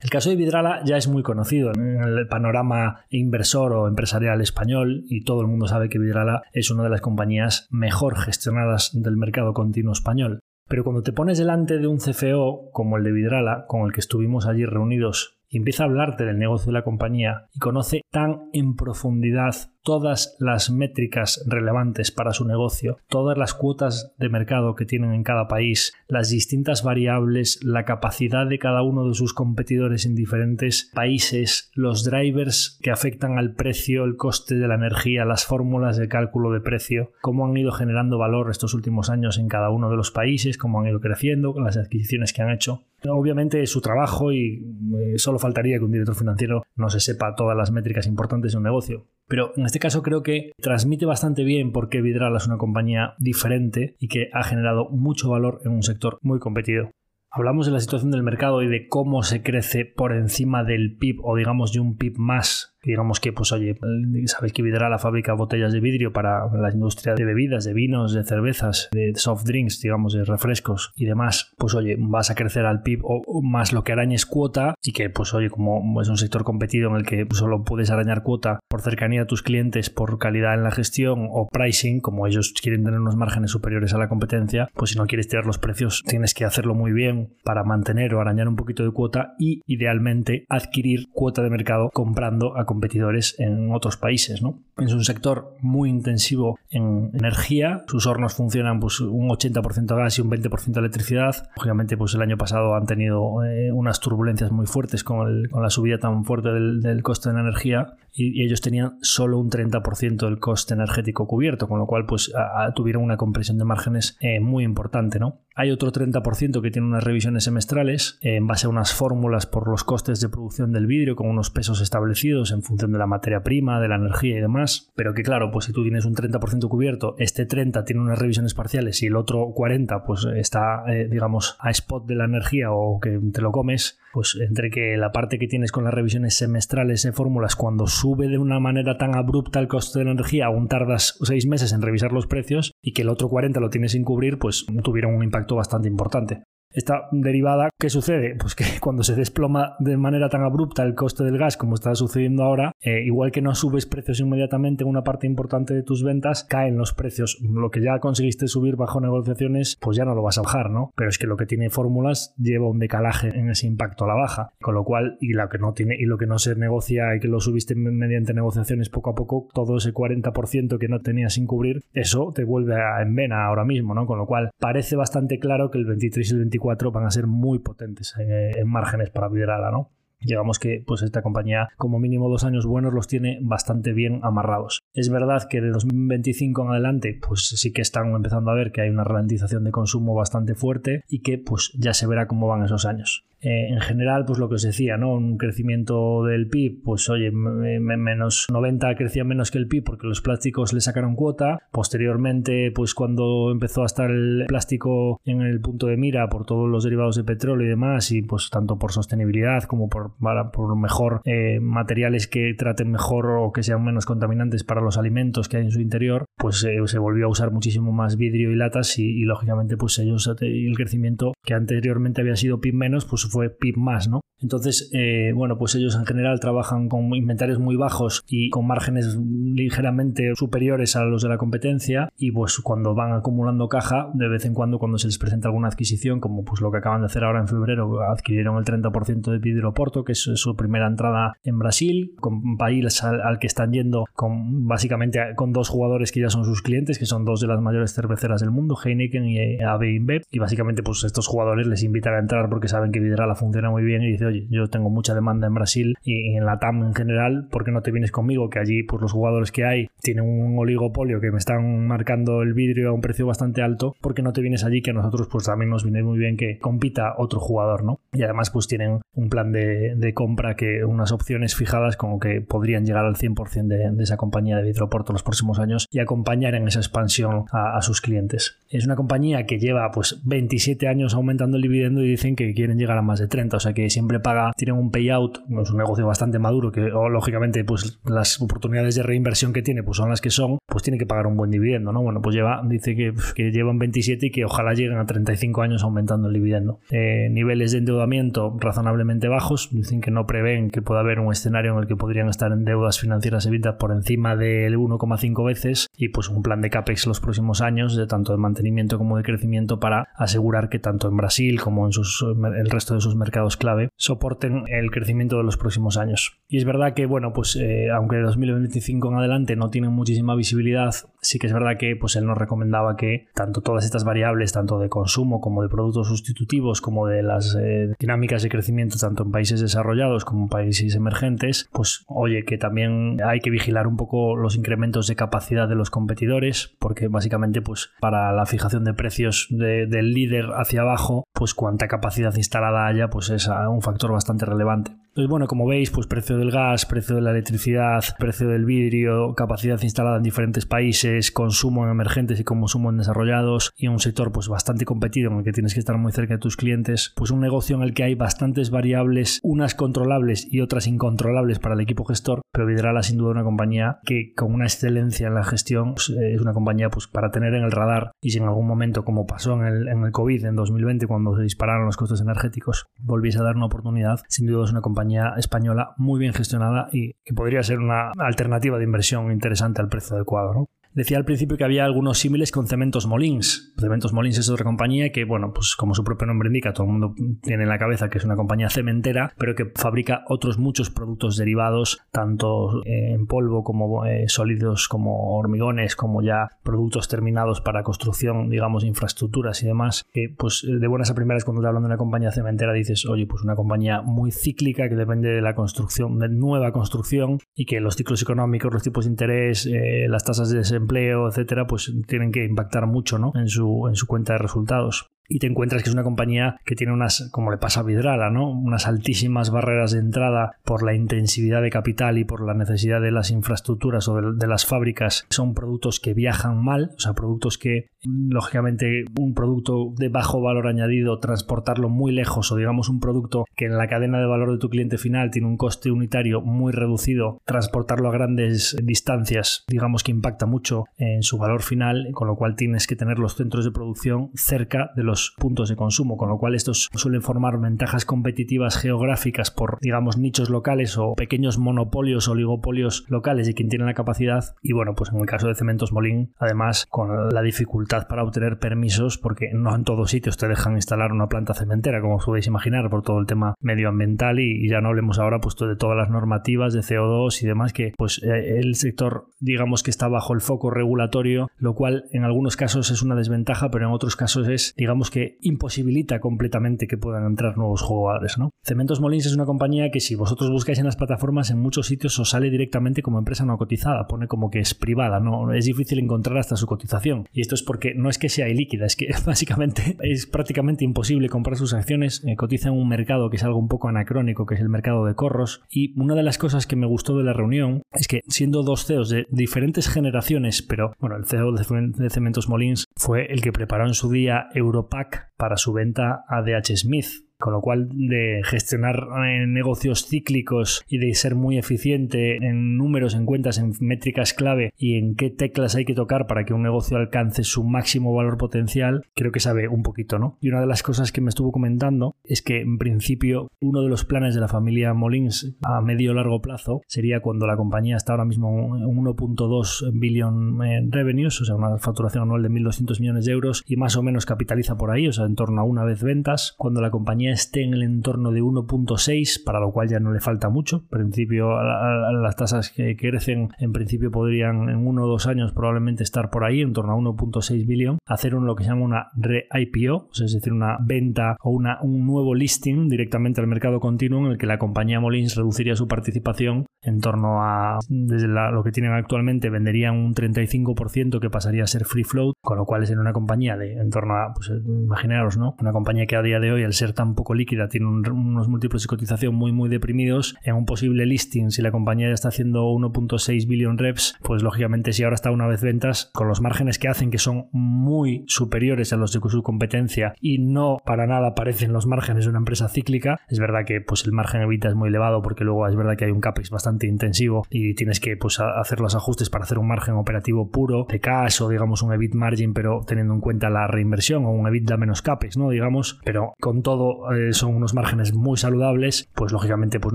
El caso de Vidrala ya es muy conocido en el panorama inversor o empresarial español y todo el mundo sabe que Vidrala es una de las compañías mejor gestionadas del mercado continuo español. Pero cuando te pones delante de un CFO como el de Vidrala, con el que estuvimos allí reunidos y empieza a hablarte del negocio de la compañía y conoce tan en profundidad todas las métricas relevantes para su negocio, todas las cuotas de mercado que tienen en cada país, las distintas variables, la capacidad de cada uno de sus competidores en diferentes países, los drivers que afectan al precio, el coste de la energía, las fórmulas de cálculo de precio, cómo han ido generando valor estos últimos años en cada uno de los países, cómo han ido creciendo, las adquisiciones que han hecho. Obviamente es su trabajo y eh, solo faltaría que un director financiero no se sepa todas las métricas importantes de un negocio. Pero en este caso creo que transmite bastante bien por qué Vidral es una compañía diferente y que ha generado mucho valor en un sector muy competido. Hablamos de la situación del mercado y de cómo se crece por encima del PIB o digamos de un PIB más digamos que, pues oye, sabéis que Vidral la fábrica de botellas de vidrio para la industria de bebidas, de vinos, de cervezas, de soft drinks, digamos, de refrescos y demás, pues oye, vas a crecer al PIB o, más lo que arañes cuota y que, pues oye, como es un sector competido en el que solo puedes arañar cuota por cercanía a tus clientes, por calidad en la gestión o pricing, como ellos quieren tener unos márgenes superiores a la competencia, pues si no quieres tirar los precios, tienes que hacerlo muy bien para mantener o arañar un poquito de cuota y idealmente adquirir cuota de mercado comprando a competidores en otros países. ¿no? Es un sector muy intensivo en energía, sus hornos funcionan pues, un 80% gas y un 20% electricidad. Lógicamente, pues el año pasado han tenido eh, unas turbulencias muy fuertes con, la subida tan fuerte del, coste de la energía y, ellos tenían solo un 30% del coste energético cubierto, con lo cual pues tuvieron una compresión de márgenes eh, muy importante. ¿no? Hay otro 30% que tiene unas revisiones semestrales eh, en base a unas fórmulas por los costes de producción del vidrio con unos pesos establecidos en función de la materia prima, de la energía y demás. Pero que claro, pues si tú tienes un 30% cubierto, este 30 tiene unas revisiones parciales y el otro 40 pues está, eh, digamos, a spot de la energía o que te lo comes, pues entre que la parte que tienes con las revisiones semestrales de fórmulas cuando sube de una manera tan abrupta el coste de la energía, aún tardas seis meses en revisar los precios y que el otro 40 lo tienes sin cubrir, pues tuvieron un impacto bastante importante. Esta derivada, ¿qué sucede? Pues que <laughs> cuando se desploma de manera tan abrupta el coste del gas como está sucediendo ahora, eh, igual que no subes precios inmediatamente en una parte importante de tus ventas, caen los precios. Lo que ya conseguiste subir bajo negociaciones, pues ya no lo vas a bajar, ¿no? Pero es que lo que tiene fórmulas lleva un decalaje en ese impacto a la baja. Con lo cual, y lo que no tiene, y lo que no se negocia y que lo subiste mediante negociaciones poco a poco, todo ese 40% que no tenías sin cubrir, eso te vuelve a en vena ahora mismo, ¿no? Con lo cual, parece bastante claro que el 23 y el 24 van a ser muy potentes eh, en, márgenes para Vidrala, ¿no? Digamos que pues esta compañía como mínimo dos años buenos los tiene bastante bien amarrados. Es verdad que de 2025 en adelante pues sí que están empezando a ver que hay una ralentización de consumo bastante fuerte y que pues ya se verá cómo van esos años. Eh, en general, pues lo que os decía, ¿no? Un crecimiento del PIB, pues oye, menos 90 crecía menos que el PIB porque los plásticos le sacaron cuota. Posteriormente, pues cuando empezó a estar el plástico en el punto de mira por todos los derivados de petróleo y demás, y pues tanto por sostenibilidad como por, por mejor eh, materiales que traten mejor o que sean menos contaminantes para los alimentos que hay en su interior, pues eh, se volvió a usar muchísimo más vidrio y latas y, lógicamente pues ellos el crecimiento que anteriormente había sido PIB menos, pues fue PIB más, ¿no? Entonces, eh, bueno, pues ellos en general trabajan con inventarios muy bajos y con márgenes ligeramente superiores a los de la competencia y pues cuando van acumulando caja, de vez en cuando cuando se les presenta alguna adquisición, como pues lo que acaban de hacer ahora en febrero, adquirieron el 30% de Vidro Porto, que es su primera entrada en Brasil, con un país al, que están yendo con básicamente con dos jugadores que ya son sus clientes, que son dos de las mayores cerveceras del mundo, Heineken y AB InBev, y básicamente pues estos jugadores les invitan a entrar porque saben que Vidral funciona muy bien y dice, oye, yo tengo mucha demanda en Brasil y en la TAM en general, ¿por qué no te vienes conmigo? Que allí, pues los jugadores que hay tienen un oligopolio que me están marcando el vidrio a un precio bastante alto, ¿por qué no te vienes allí? Que a nosotros, pues también nos viene muy bien que compita otro jugador, ¿no? Y además, pues tienen un plan de, compra que unas opciones fijadas como que podrían llegar al 100% de, esa compañía de Vidroporto los próximos años y acompañar en esa expansión a, a sus clientes. Es una compañía que lleva pues 27 años aumentando el dividendo y dicen que quieren llegar a más de 30, o sea que siempre paga, tienen un payout, es un negocio bastante maduro que lógicamente pues las oportunidades de reinversión que tiene pues son las que son, pues tiene que pagar un buen dividendo, ¿no? Bueno, pues lleva, dice que, que llevan 27 y que ojalá lleguen a 35 años aumentando el dividendo. Eh, niveles de endeudamiento razonablemente bajos, dicen que no prevén que pueda haber un escenario en el que podrían estar en deudas financieras evitas por encima del 1,5 veces y pues un plan de CAPEX los próximos años de tanto de mantenimiento como de crecimiento para asegurar que tanto en Brasil como en sus, el resto de esos mercados clave soporten el crecimiento de los próximos años. Y es verdad que, bueno, pues eh, aunque de 2025 en adelante no tienen muchísima visibilidad, sí que es verdad que pues él nos recomendaba que tanto todas estas variables, tanto de consumo como de productos sustitutivos, como de las eh, dinámicas de crecimiento tanto en países desarrollados como en países emergentes, pues oye, que también hay que vigilar un poco los incrementos de capacidad de los competidores, porque básicamente pues para la fijación de precios del líder hacia abajo, pues cuánta capacidad instalada haya, pues es un factor bastante relevante. Entonces, bueno, como veis, pues precio del gas, precio de la electricidad, precio del vidrio, capacidad instalada en diferentes países, consumo en emergentes y consumo en desarrollados y un sector pues bastante competido en el que tienes que estar muy cerca de tus clientes, pues un negocio en el que hay bastantes variables, unas controlables y otras incontrolables para el equipo gestor, pero Vidrala sin duda una compañía que con una excelencia en la gestión pues, es una compañía pues para tener en el radar y si en algún momento como pasó en el, en el COVID en 2020 cuando se dispararon los costos energéticos volviese a dar una oportunidad, sin duda es una compañía española muy bien gestionada y que podría ser una alternativa de inversión interesante al precio adecuado. ¿no? Decía al principio que había algunos símiles con Cementos Molins. Cementos Molins es otra compañía que, bueno, pues como su propio nombre indica, todo el mundo tiene en la cabeza que es una compañía cementera, pero que fabrica otros muchos productos derivados, tanto eh, en polvo como eh, sólidos, como hormigones, como ya productos terminados para construcción, digamos, infraestructuras y demás. Que, pues de buenas a primeras, cuando te hablan de una compañía cementera, dices, oye, pues una compañía muy cíclica que depende de la construcción, de nueva construcción y que los ciclos económicos, los tipos de interés, eh, las tasas de empleo, etcétera, pues tienen que impactar mucho ¿no? en, su, en su cuenta de resultados y te encuentras que es una compañía que tiene unas, como le pasa a Vidrala, ¿no? unas altísimas barreras de entrada por la intensividad de capital y por la necesidad de las infraestructuras o de, las fábricas. Son productos que viajan mal, o sea, productos que, lógicamente, un producto de bajo valor añadido, transportarlo muy lejos o digamos un producto que en la cadena de valor de tu cliente final tiene un coste unitario muy reducido, transportarlo a grandes distancias, digamos que impacta mucho en su valor final, con lo cual tienes que tener los centros de producción cerca de los puntos de consumo, con lo cual estos suelen formar ventajas competitivas geográficas por, digamos, nichos locales o pequeños monopolios o oligopolios locales de quien tiene la capacidad. Y bueno, pues en el caso de Cementos Molín, además, con la dificultad para obtener permisos, porque no en todos sitios te dejan instalar una planta cementera, como os podéis imaginar, por todo el tema medioambiental y, ya no hablemos ahora pues de todas las normativas de CO2 y demás que pues eh, el sector digamos que está bajo el foco regulatorio, lo cual en algunos casos es una desventaja, pero en otros casos es digamos que imposibilita completamente que puedan entrar nuevos jugadores. ¿no? Cementos Molins es una compañía que si vosotros buscáis en las plataformas en muchos sitios os sale directamente como empresa no cotizada, pone como que es privada, no es difícil encontrar hasta su cotización. Y esto es porque no es que sea ilíquida, es que <laughs> básicamente es prácticamente imposible comprar sus acciones, eh, cotiza en un mercado que es algo un poco anacrónico, que es el mercado de corros. Y una de las cosas que me gustó de la reunión es que siendo dos CEOs de diferentes generaciones, pero bueno, el CEO de Cementos Molins fue el que preparó en su día Europa para su venta a DH Smith, con lo cual, de gestionar eh, negocios cíclicos y de ser muy eficiente en números, en cuentas, en métricas clave y en qué teclas hay que tocar para que un negocio alcance su máximo valor potencial, creo que sabe un poquito, ¿no? Y una de las cosas que me estuvo comentando es que, en principio, uno de los planes de la familia Molins a medio largo plazo sería cuando la compañía está ahora mismo en 1.2 billion en revenues, o sea, una facturación anual de 1.200 millones de euros y más o menos capitaliza por ahí, o sea, en torno a una vez ventas, cuando la compañía esté en el entorno de 1.6, para lo cual ya no le falta mucho. En principio, a, las tasas que crecen, en principio podrían en uno o dos años probablemente estar por ahí, en torno a 1.6 billón, hacer un, lo que se llama una re-IPO, es decir, una venta o una, un nuevo listing directamente al mercado continuo en el que la compañía Molins reduciría su participación en torno a, desde lo que tienen actualmente, venderían un 35% que pasaría a ser free float, con lo cual es en una compañía de en torno a, pues imaginaros, ¿no? Una compañía que a día de hoy, al ser tan poco líquida, tiene unos múltiplos de cotización muy, muy deprimidos. En un posible listing, si la compañía ya está haciendo 1.6 billion reps, pues lógicamente si ahora está una vez ventas, con los márgenes que hacen, que son muy superiores a los de su competencia y no para nada parecen los márgenes de una empresa cíclica, es verdad que pues el margen evita es muy elevado porque luego es verdad que hay un CAPEX bastante intensivo y tienes que pues, hacer los ajustes para hacer un margen operativo puro de cash o digamos un EBIT margin, pero teniendo en cuenta la reinversión o un EBITDA menos CAPEX, ¿no? Digamos, pero con todo eh, son unos márgenes muy saludables, pues lógicamente pues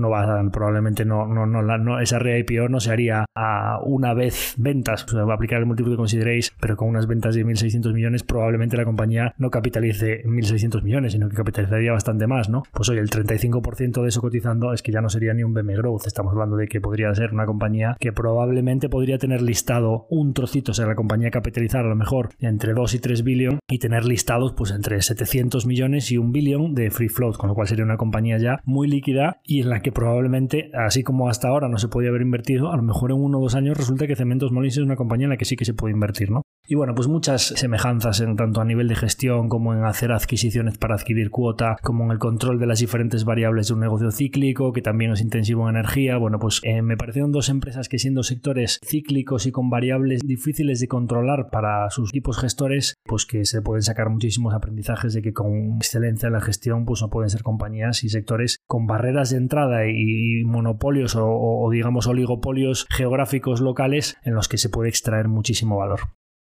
no va a, probablemente no, no, no, no esa re-IPO no se haría a una vez ventas, va a aplicar el múltiplo que consideréis, pero con unas ventas de 1.600 millones probablemente la compañía no capitalice 1.600 millones, sino que capitalizaría bastante más, ¿no? Pues oye, el 35% de eso cotizando es que ya no sería ni un BM Growth, estamos hablando de que podría ser una compañía que probablemente podría tener listado un trocito, o sea, la compañía capitalizar a lo mejor entre 2 y 3 billones y tener listados pues entre 700 millones y un billón de free float, con lo cual sería una compañía ya muy líquida y en la que probablemente, así como hasta ahora no se podía haber invertido, a lo mejor en uno o dos años resulta que Cementos Molins es una compañía en la que sí que se puede invertir, ¿no? Y bueno, pues muchas semejanzas en tanto a nivel de gestión como en hacer adquisiciones para adquirir cuota, como en el control de las diferentes variables de un negocio cíclico, que también es intensivo en energía. Bueno, pues eh, me parecieron dos empresas que siendo sectores cíclicos y con variables difíciles de controlar para sus equipos gestores, pues que se pueden sacar muchísimos aprendizajes de que con excelencia en la gestión, pues no pueden ser compañías y sectores con barreras de entrada y monopolios o, o digamos oligopolios geográficos locales en los que se puede extraer muchísimo valor.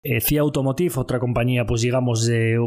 Eh, CIA Automotive, otra compañía, pues digamos, de,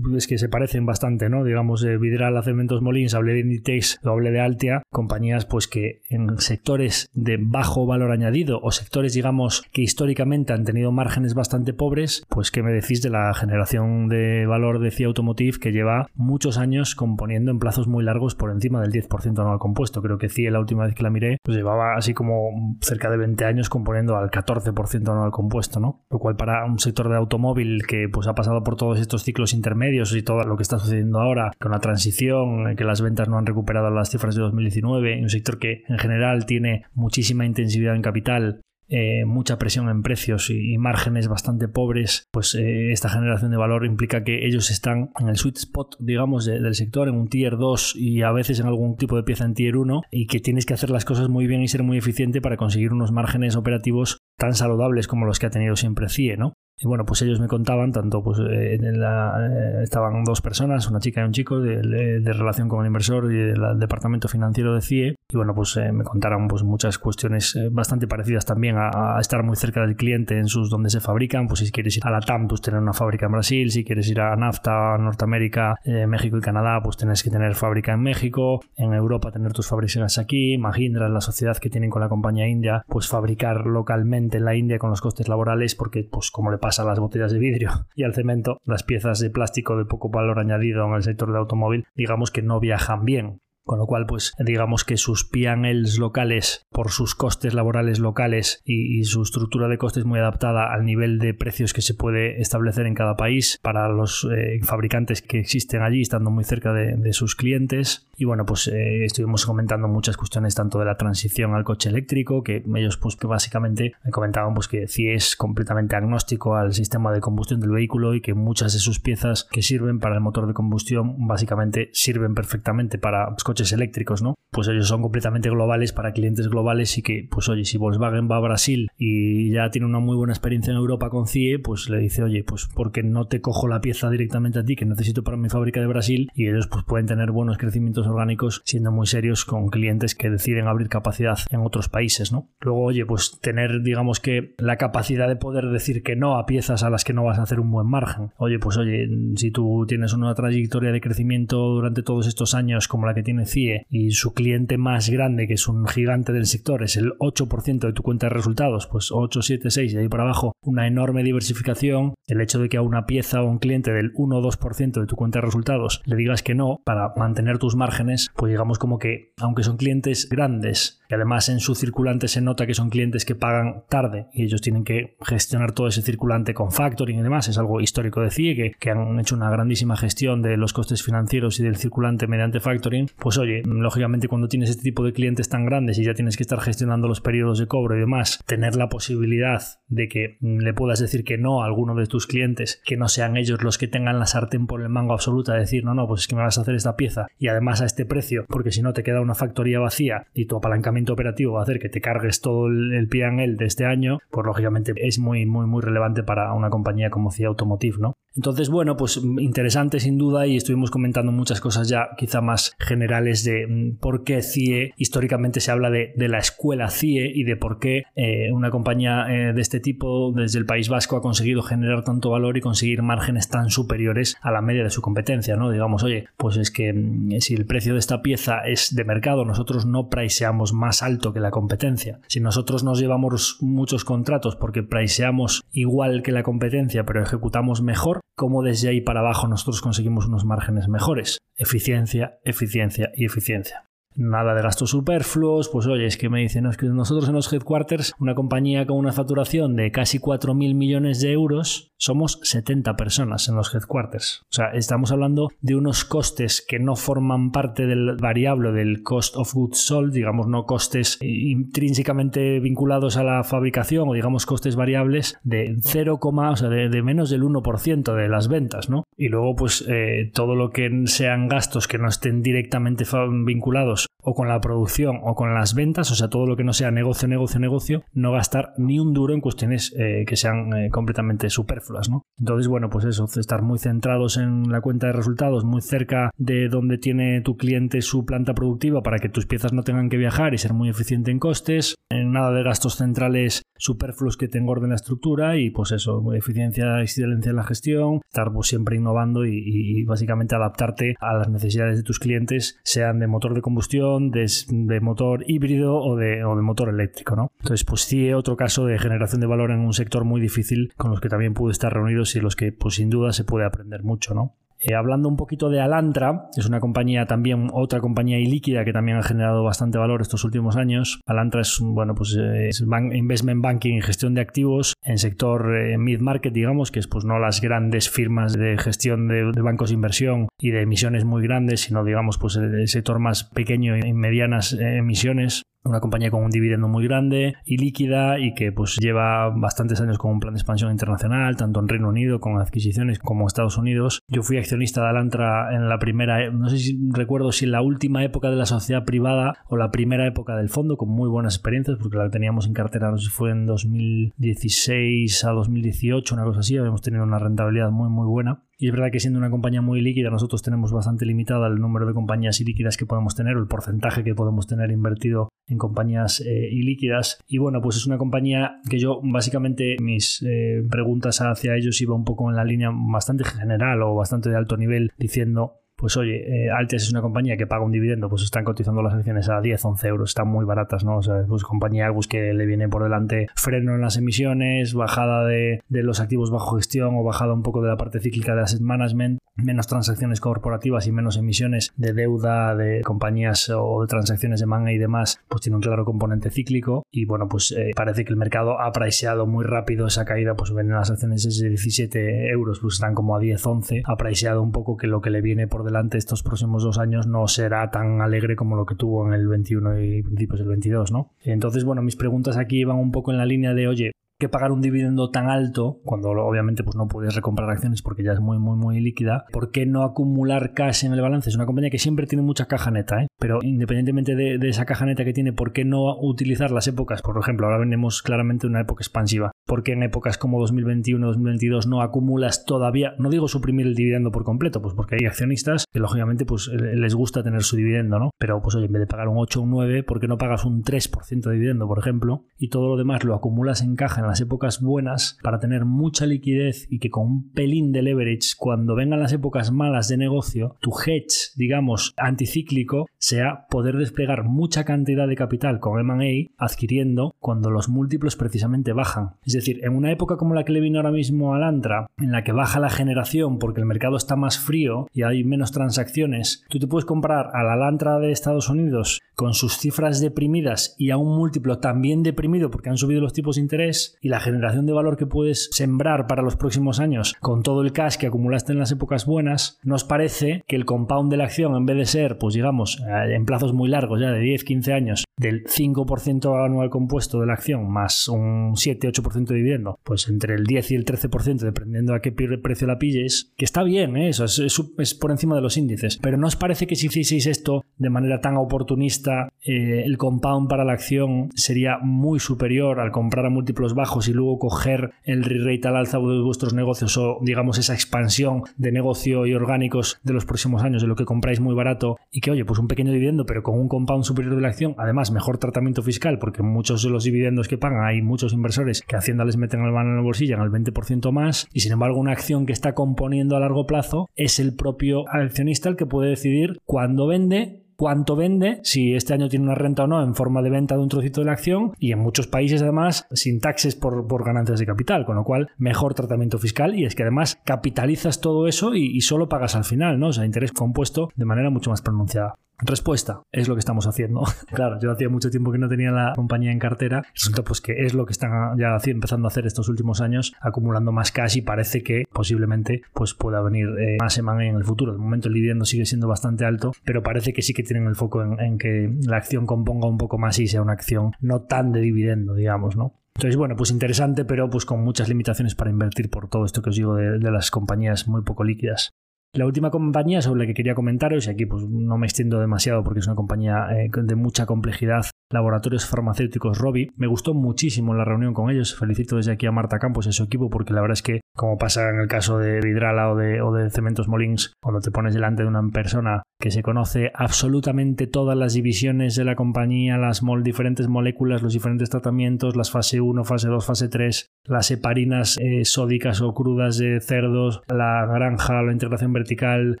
es que se parecen bastante, ¿no? Digamos, de Vidral, Cementos Molins, hablé de Inditex o hablé de Altia, compañías pues que en sectores de bajo valor añadido o sectores, digamos, que históricamente han tenido márgenes bastante pobres, pues qué me decís de la generación de valor de CIA Automotive que lleva muchos años componiendo en plazos muy largos por encima del 10% anual compuesto. Creo que CIA la última vez que la miré, pues llevaba así como cerca de 20 años componiendo al 14% anual compuesto, ¿no? Lo cual para un sector de automóvil que pues ha pasado por todos estos ciclos intermedios y todo lo que está sucediendo ahora con la transición, que las ventas no han recuperado las cifras de 2019, un sector que en general tiene muchísima intensividad en capital eh, mucha presión en precios y, márgenes bastante pobres, pues eh, esta generación de valor implica que ellos están en el sweet spot, digamos, del sector, en un tier 2 y a veces en algún tipo de pieza en tier 1 y que tienes que hacer las cosas muy bien y ser muy eficiente para conseguir unos márgenes operativos tan saludables como los que ha tenido siempre CIE, ¿no? Y bueno, pues ellos me contaban, tanto pues eh, eh, estaban dos personas, una chica y un chico de, relación con el inversor y del departamento financiero de CIE. Y bueno, pues eh, me contaron pues muchas cuestiones bastante parecidas también a, estar muy cerca del cliente en sus donde se fabrican. Pues si quieres ir a la TAM, pues tener una fábrica en Brasil. Si quieres ir a NAFTA, Norteamérica, México y Canadá, pues tienes que tener fábrica en México. En Europa tener tus fábricas aquí. Mahindra, la sociedad que tienen con la compañía india, pues fabricar localmente en la India con los costes laborales porque pues como le pasa a las botellas de vidrio y al cemento, las piezas de plástico de poco valor añadido en el sector del automóvil, digamos que no viajan bien. Con lo cual, pues digamos que sus P&Ls locales, por sus costes laborales locales y, su estructura de costes muy adaptada al nivel de precios que se puede establecer en cada país para los eh, fabricantes que existen allí, estando muy cerca de, sus clientes. Y bueno, pues eh, estuvimos comentando muchas cuestiones tanto de la transición al coche eléctrico, que ellos pues que básicamente me comentaban pues que CIE es completamente agnóstico al sistema de combustión del vehículo y que muchas de sus piezas que sirven para el motor de combustión básicamente sirven perfectamente para los coches eléctricos, ¿no? Pues ellos son completamente globales para clientes globales y que, pues oye, si Volkswagen va a Brasil y ya tiene una muy buena experiencia en Europa con CIE, pues le dice, oye, pues porque no te cojo la pieza directamente a ti que necesito para mi fábrica de Brasil y ellos pues pueden tener buenos crecimientos orgánicos siendo muy serios con clientes que deciden abrir capacidad en otros países, ¿no? Luego, oye, pues tener, digamos que la capacidad de poder decir que no a piezas a las que no vas a hacer un buen margen. Oye, pues oye, si tú tienes una trayectoria de crecimiento durante todos estos años como la que tiene CIE y su cliente más grande, que es un gigante del sector, es el 8% de tu cuenta de resultados, pues 8, 7, 6 y ahí para abajo, una enorme diversificación. El hecho de que a una pieza o un cliente del 1 o 2% de tu cuenta de resultados le digas que no para mantener tus márgenes, pues digamos como que, aunque son clientes grandes, y además en su circulante se nota que son clientes que pagan tarde y ellos tienen que gestionar todo ese circulante con factoring y demás, es algo histórico de CIE, que, que han hecho una grandísima gestión de los costes financieros y del circulante mediante factoring, pues oye, lógicamente cuando tienes este tipo de clientes tan grandes y ya tienes que estar gestionando los periodos de cobro y demás, tener la posibilidad de que le puedas decir que no a alguno de tus clientes, que no sean ellos los que tengan la sartén por el mango absoluta, decir, no, no, pues es que me vas a hacer esta pieza y además a este precio, porque si no te queda una factoría vacía y tu apalancamiento operativo va a hacer que te cargues todo el P&L de este año, pues lógicamente es muy, muy, muy relevante para una compañía como CIA Automotive, ¿no? Entonces, bueno, pues interesante sin duda y estuvimos comentando muchas cosas ya quizá más generales de mm, por qué CIE, históricamente se habla de, la escuela CIE y de por qué eh, una compañía eh, de este tipo desde el País Vasco ha conseguido generar tanto valor y conseguir márgenes tan superiores a la media de su competencia, ¿no? Digamos, oye, pues es que mm, si el precio de esta pieza es de mercado, nosotros no priceamos más alto que la competencia. Si nosotros nos llevamos muchos contratos porque priceamos igual que la competencia, pero ejecutamos mejor, ¿cómo desde ahí para abajo nosotros conseguimos unos márgenes mejores? Eficiencia, eficiencia y eficiencia nada de gastos superfluos, pues oye, es que me dicen, es que nosotros en los headquarters, una compañía con una facturación de casi 4.000 millones de euros, somos 70 personas en los headquarters. O sea, estamos hablando de unos costes que no forman parte del variable del cost of goods sold, digamos, no costes intrínsecamente vinculados a la fabricación o digamos costes variables de 0, o sea, de, menos del 1% de las ventas, ¿no? Y luego, pues eh, todo lo que sean gastos que no estén directamente vinculados o con la producción o con las ventas, o sea, todo lo que no sea negocio, negocio, negocio, no gastar ni un duro en cuestiones eh, que sean eh, completamente superfluas, ¿no? Entonces, bueno, pues eso, estar muy centrados en la cuenta de resultados, muy cerca de donde tiene tu cliente su planta productiva para que tus piezas no tengan que viajar y ser muy eficiente en costes, en nada de gastos centrales superfluos que te engorden la estructura y pues eso, eficiencia y excelencia en la gestión, estar pues, siempre innovando y, y, básicamente adaptarte a las necesidades de tus clientes, sean de motor de combustión, de, motor híbrido o de, o de, motor eléctrico, ¿no? Entonces, pues sí, otro caso de generación de valor en un sector muy difícil con los que también pude estar reunidos y los que pues sin duda se puede aprender mucho, ¿no? Eh, hablando un poquito de Alantra, es una compañía también, otra compañía ilíquida que también ha generado bastante valor estos últimos años. Alantra es, bueno, pues eh, es investment banking gestión de activos en sector eh, mid-market, digamos, que es pues no las grandes firmas de gestión de, bancos de inversión y de emisiones muy grandes, sino digamos pues el, sector más pequeño y medianas emisiones una compañía con un dividendo muy grande y líquida y que pues lleva bastantes años con un plan de expansión internacional, tanto en Reino Unido con adquisiciones como Estados Unidos. Yo fui accionista de Alantra en la primera, no sé si recuerdo si en la última época de la sociedad privada o la primera época del fondo, con muy buenas experiencias, porque la teníamos en cartera, no sé si fue en 2016 a 2018, una cosa así, habíamos tenido una rentabilidad muy muy buena. Y es verdad que siendo una compañía muy líquida, nosotros tenemos bastante limitada el número de compañías ilíquidas que podemos tener o el porcentaje que podemos tener invertido en compañías eh, ilíquidas. Y bueno, pues es una compañía que yo básicamente mis eh, preguntas hacia ellos iba un poco en la línea bastante general o bastante de alto nivel diciendo pues oye, eh, Altes es una compañía que paga un dividendo, pues están cotizando las acciones a 10, 11 euros, están muy baratas, ¿no? O sea, pues compañía que le viene por delante freno en las emisiones, bajada de, de, los activos bajo gestión o bajada un poco de la parte cíclica de asset management, menos transacciones corporativas y menos emisiones de deuda de compañías o de transacciones de manga y demás, pues tiene un claro componente cíclico y bueno, pues eh, parece que el mercado ha priceado muy rápido esa caída, pues ven las acciones de 17 euros, pues están como a 10, 11, ha priceado un poco que lo que le viene por delante estos próximos dos años no será tan alegre como lo que tuvo en el 21 y principios del 22, ¿no? Entonces, bueno, mis preguntas aquí van un poco en la línea de, oye, que pagar un dividendo tan alto cuando obviamente pues no puedes recomprar acciones porque ya es muy muy muy líquida ¿por qué no acumular cash en el balance? es una compañía que siempre tiene mucha caja neta ¿eh? pero independientemente de, de, esa caja neta que tiene ¿por qué no utilizar las épocas? por ejemplo ahora venimos claramente una época expansiva ¿por qué en épocas como 2021 2022 no acumulas todavía no digo suprimir el dividendo por completo pues porque hay accionistas que lógicamente pues les gusta tener su dividendo ¿no? pero pues oye en vez de pagar un 8 o un 9 ¿por qué no pagas un 3% de dividendo por ejemplo? y todo lo demás lo acumulas en caja las épocas buenas para tener mucha liquidez y que con un pelín de leverage, cuando vengan las épocas malas de negocio, tu hedge, digamos, anticíclico, sea poder desplegar mucha cantidad de capital con MA adquiriendo cuando los múltiplos precisamente bajan. Es decir, en una época como la que le vino ahora mismo al Antra, en la que baja la generación porque el mercado está más frío y hay menos transacciones, tú te puedes comprar a la Lantra de Estados Unidos con sus cifras deprimidas y a un múltiplo también deprimido porque han subido los tipos de interés y la generación de valor que puedes sembrar para los próximos años con todo el cash que acumulaste en las épocas buenas, nos parece que el compound de la acción, en vez de ser, pues digamos, eh, en plazos muy largos, ya de 10, 15 años, del 5% anual compuesto de la acción más un 7-8% de dividendo, pues entre el 10 y el 13%, dependiendo a qué precio la pilles, que está bien, ¿eh? eso es, por encima de los índices. Pero ¿no os parece que si hicieseis esto de manera tan oportunista, eh, el compound para la acción sería muy superior al comprar a múltiplos bajos? Y luego coger el re-rate al alza de vuestros negocios o digamos esa expansión de negocio y orgánicos de los próximos años de lo que compráis muy barato y que oye pues un pequeño dividendo pero con un compound superior de la acción además mejor tratamiento fiscal porque muchos de los dividendos que pagan hay muchos inversores que Hacienda les meten el mano en el bolsillo en el 20% más y sin embargo una acción que está componiendo a largo plazo es el propio accionista el que puede decidir cuándo vende cuánto vende, si este año tiene una renta o no en forma de venta de un trocito de la acción y en muchos países además sin taxes por, ganancias de capital, con lo cual mejor tratamiento fiscal y es que además capitalizas todo eso y, y solo pagas al final, ¿no? O sea, interés compuesto de manera mucho más pronunciada. Respuesta, es lo que estamos haciendo. <laughs> claro, yo hacía mucho tiempo que no tenía la compañía en cartera. Resulta pues que es lo que están ya empezando a hacer estos últimos años, acumulando más cash y parece que posiblemente pues pueda venir eh, más semana en el futuro. De momento el dividendo sigue siendo bastante alto, pero parece que sí que tienen el foco en, que la acción componga un poco más y sea una acción no tan de dividendo, digamos, ¿no? Entonces, bueno, pues interesante, pero pues con muchas limitaciones para invertir por todo esto que os digo de, de las compañías muy poco líquidas. La última compañía sobre la que quería comentaros, y aquí pues no me extiendo demasiado porque es una compañía eh, de mucha complejidad, Laboratorios Farmacéuticos Robi. Me gustó muchísimo la reunión con ellos. Felicito desde aquí a Marta Campos y a su equipo porque la verdad es que, como pasa en el caso de Vidrala o de, o de Cementos Molins, cuando te pones delante de una persona que se conoce absolutamente todas las divisiones de la compañía, las diferentes moléculas, los diferentes tratamientos, las fase 1, fase 2, fase 3, las heparinas eh, sódicas o crudas de cerdos, la granja, la integración vertical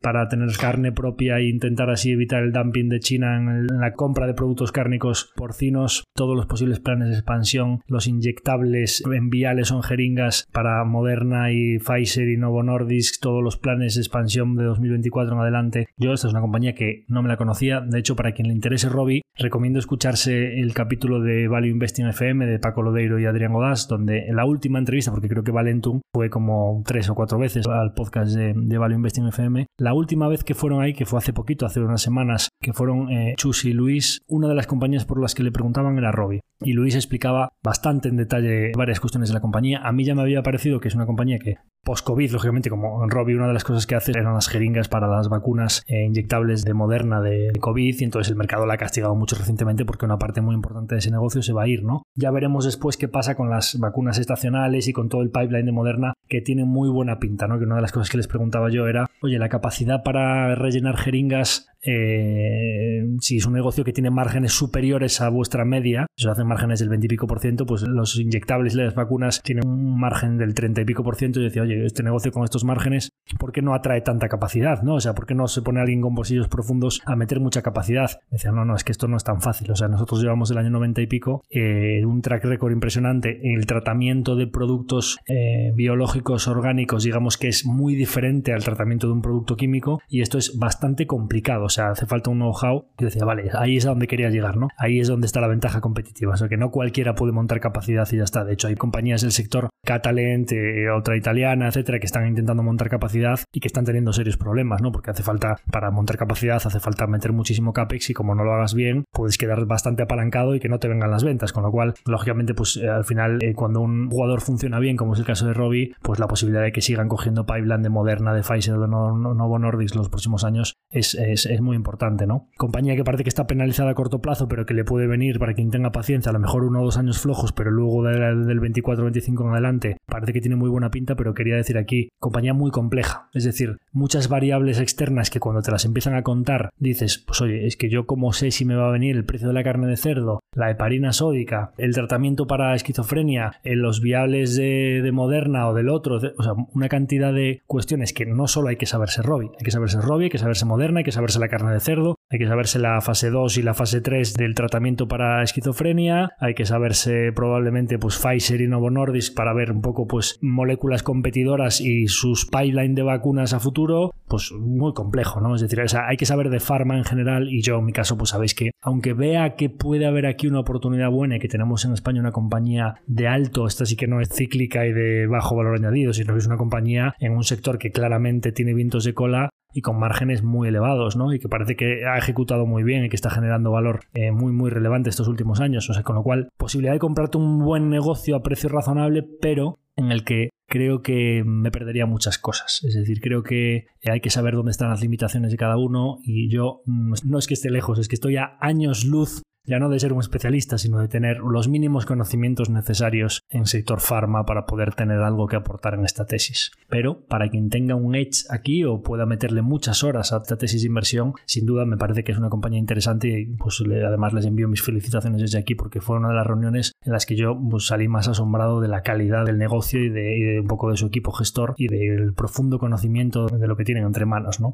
para tener carne propia e intentar así evitar el dumping de China en, la compra de productos cárnicos porcinos, todos los posibles planes de expansión, los inyectables en viales o en jeringas para Moderna y Pfizer y Novo Nordisk, todos los planes de expansión de 2024 en adelante. Yo, esta es una compañía que no me la conocía. De hecho, para quien le interese Robbie, recomiendo escucharse el capítulo de Value Investing FM de Paco Lodeiro y Adrián Godás, donde la última entrevista, porque creo que Valentum fue como tres o cuatro veces al podcast de, de Value Investing FM. La última vez que fueron ahí, que fue hace poquito, hace unas semanas, que fueron eh, Chus y Luis, una de las compañías por las que le preguntaban era Robbie. Y Luis explicaba bastante en detalle varias cuestiones de la compañía. A mí ya me había parecido que es una compañía que post-COVID, lógicamente, como Robbie, una de las cosas que hace eran las jeringas para las vacunas eh, inyectables de Moderna de COVID, y entonces el mercado la ha castigado mucho recientemente porque una parte muy importante de ese negocio se va a ir, ¿no? Ya veremos después qué pasa con las vacunas estacionales y con todo el pipeline de Moderna, que tiene muy buena pinta, ¿no? Que una de las cosas que les preguntaba yo era, oye, la capacidad para rellenar jeringas eh, si es un negocio que tiene márgenes superiores a vuestra media, si hacen márgenes del 20 y pico por ciento, pues los inyectables y las vacunas tienen un margen del 30 y pico por ciento. Y decía, oye, este negocio con estos márgenes, ¿por qué no atrae tanta capacidad? ¿no? O sea, ¿por qué no se pone alguien con bolsillos profundos a meter mucha capacidad? Decía, no, no, es que esto no es tan fácil. O sea, nosotros llevamos el año 90 y pico eh, un track record impresionante en el tratamiento de productos eh, biológicos orgánicos, digamos que es muy diferente al tratamiento de un producto químico y esto es bastante complicado o sea, hace falta un know-how. Yo decía, vale, ahí es a donde quería llegar, ¿no? Ahí es donde está la ventaja competitiva. O sea, que no cualquiera puede montar capacidad y ya está. De hecho, hay compañías del sector Catalent, eh, otra italiana, etcétera, que están intentando montar capacidad y que están teniendo serios problemas, ¿no? Porque hace falta, para montar capacidad, hace falta meter muchísimo CAPEX y como no lo hagas bien, puedes quedar bastante apalancado y que no te vengan las ventas. Con lo cual, lógicamente, pues eh, al final, eh, cuando un jugador funciona bien, como es el caso de Robbie, pues la posibilidad de que sigan cogiendo pipeline de Moderna, de Pfizer, de Novo Nordisk los próximos años es, es muy importante, ¿no? Compañía que parece que está penalizada a corto plazo, pero que le puede venir para quien tenga paciencia, a lo mejor uno o dos años flojos, pero luego del 24-25 en adelante parece que tiene muy buena pinta, pero quería decir aquí, compañía muy compleja, es decir, muchas variables externas que cuando te las empiezan a contar dices, pues oye, es que yo como sé si me va a venir el precio de la carne de cerdo, la heparina sódica, el tratamiento para esquizofrenia, en los viables de, de Moderna o del otro, o sea, una cantidad de cuestiones que no solo hay que saberse Robbie, hay que saberse Robbie, hay que saberse Moderna, hay que saberse la carne de cerdo, hay que saberse la fase 2 y la fase 3 del tratamiento para esquizofrenia, hay que saberse probablemente pues Pfizer y Novo Nordisk para ver un poco pues moléculas competidoras y sus pipeline de vacunas a futuro, pues muy complejo, ¿no? Es decir, hay que saber de farma en general y yo en mi caso pues sabéis que aunque vea que puede haber aquí una oportunidad buena y que tenemos en España una compañía de alto, esta sí que no es cíclica y de bajo valor añadido, sino que es una compañía en un sector que claramente tiene vientos de cola, y con márgenes muy elevados, ¿no? Y que parece que ha ejecutado muy bien y que está generando valor eh, muy, muy relevante estos últimos años. O sea, con lo cual, posibilidad de comprarte un buen negocio a precio razonable, pero en el que creo que me perdería muchas cosas. Es decir, creo que hay que saber dónde están las limitaciones de cada uno y yo mm, no es que esté lejos, es que estoy a años luz ya no de ser un especialista, sino de tener los mínimos conocimientos necesarios en sector farma para poder tener algo que aportar en esta tesis. Pero para quien tenga un edge aquí o pueda meterle muchas horas a esta tesis de inversión, sin duda me parece que es una compañía interesante y pues además les envío mis felicitaciones desde aquí porque fue una de las reuniones en las que yo pues, salí más asombrado de la calidad del negocio y de, y de un poco de su equipo gestor y del profundo conocimiento de lo que tienen entre manos, ¿no?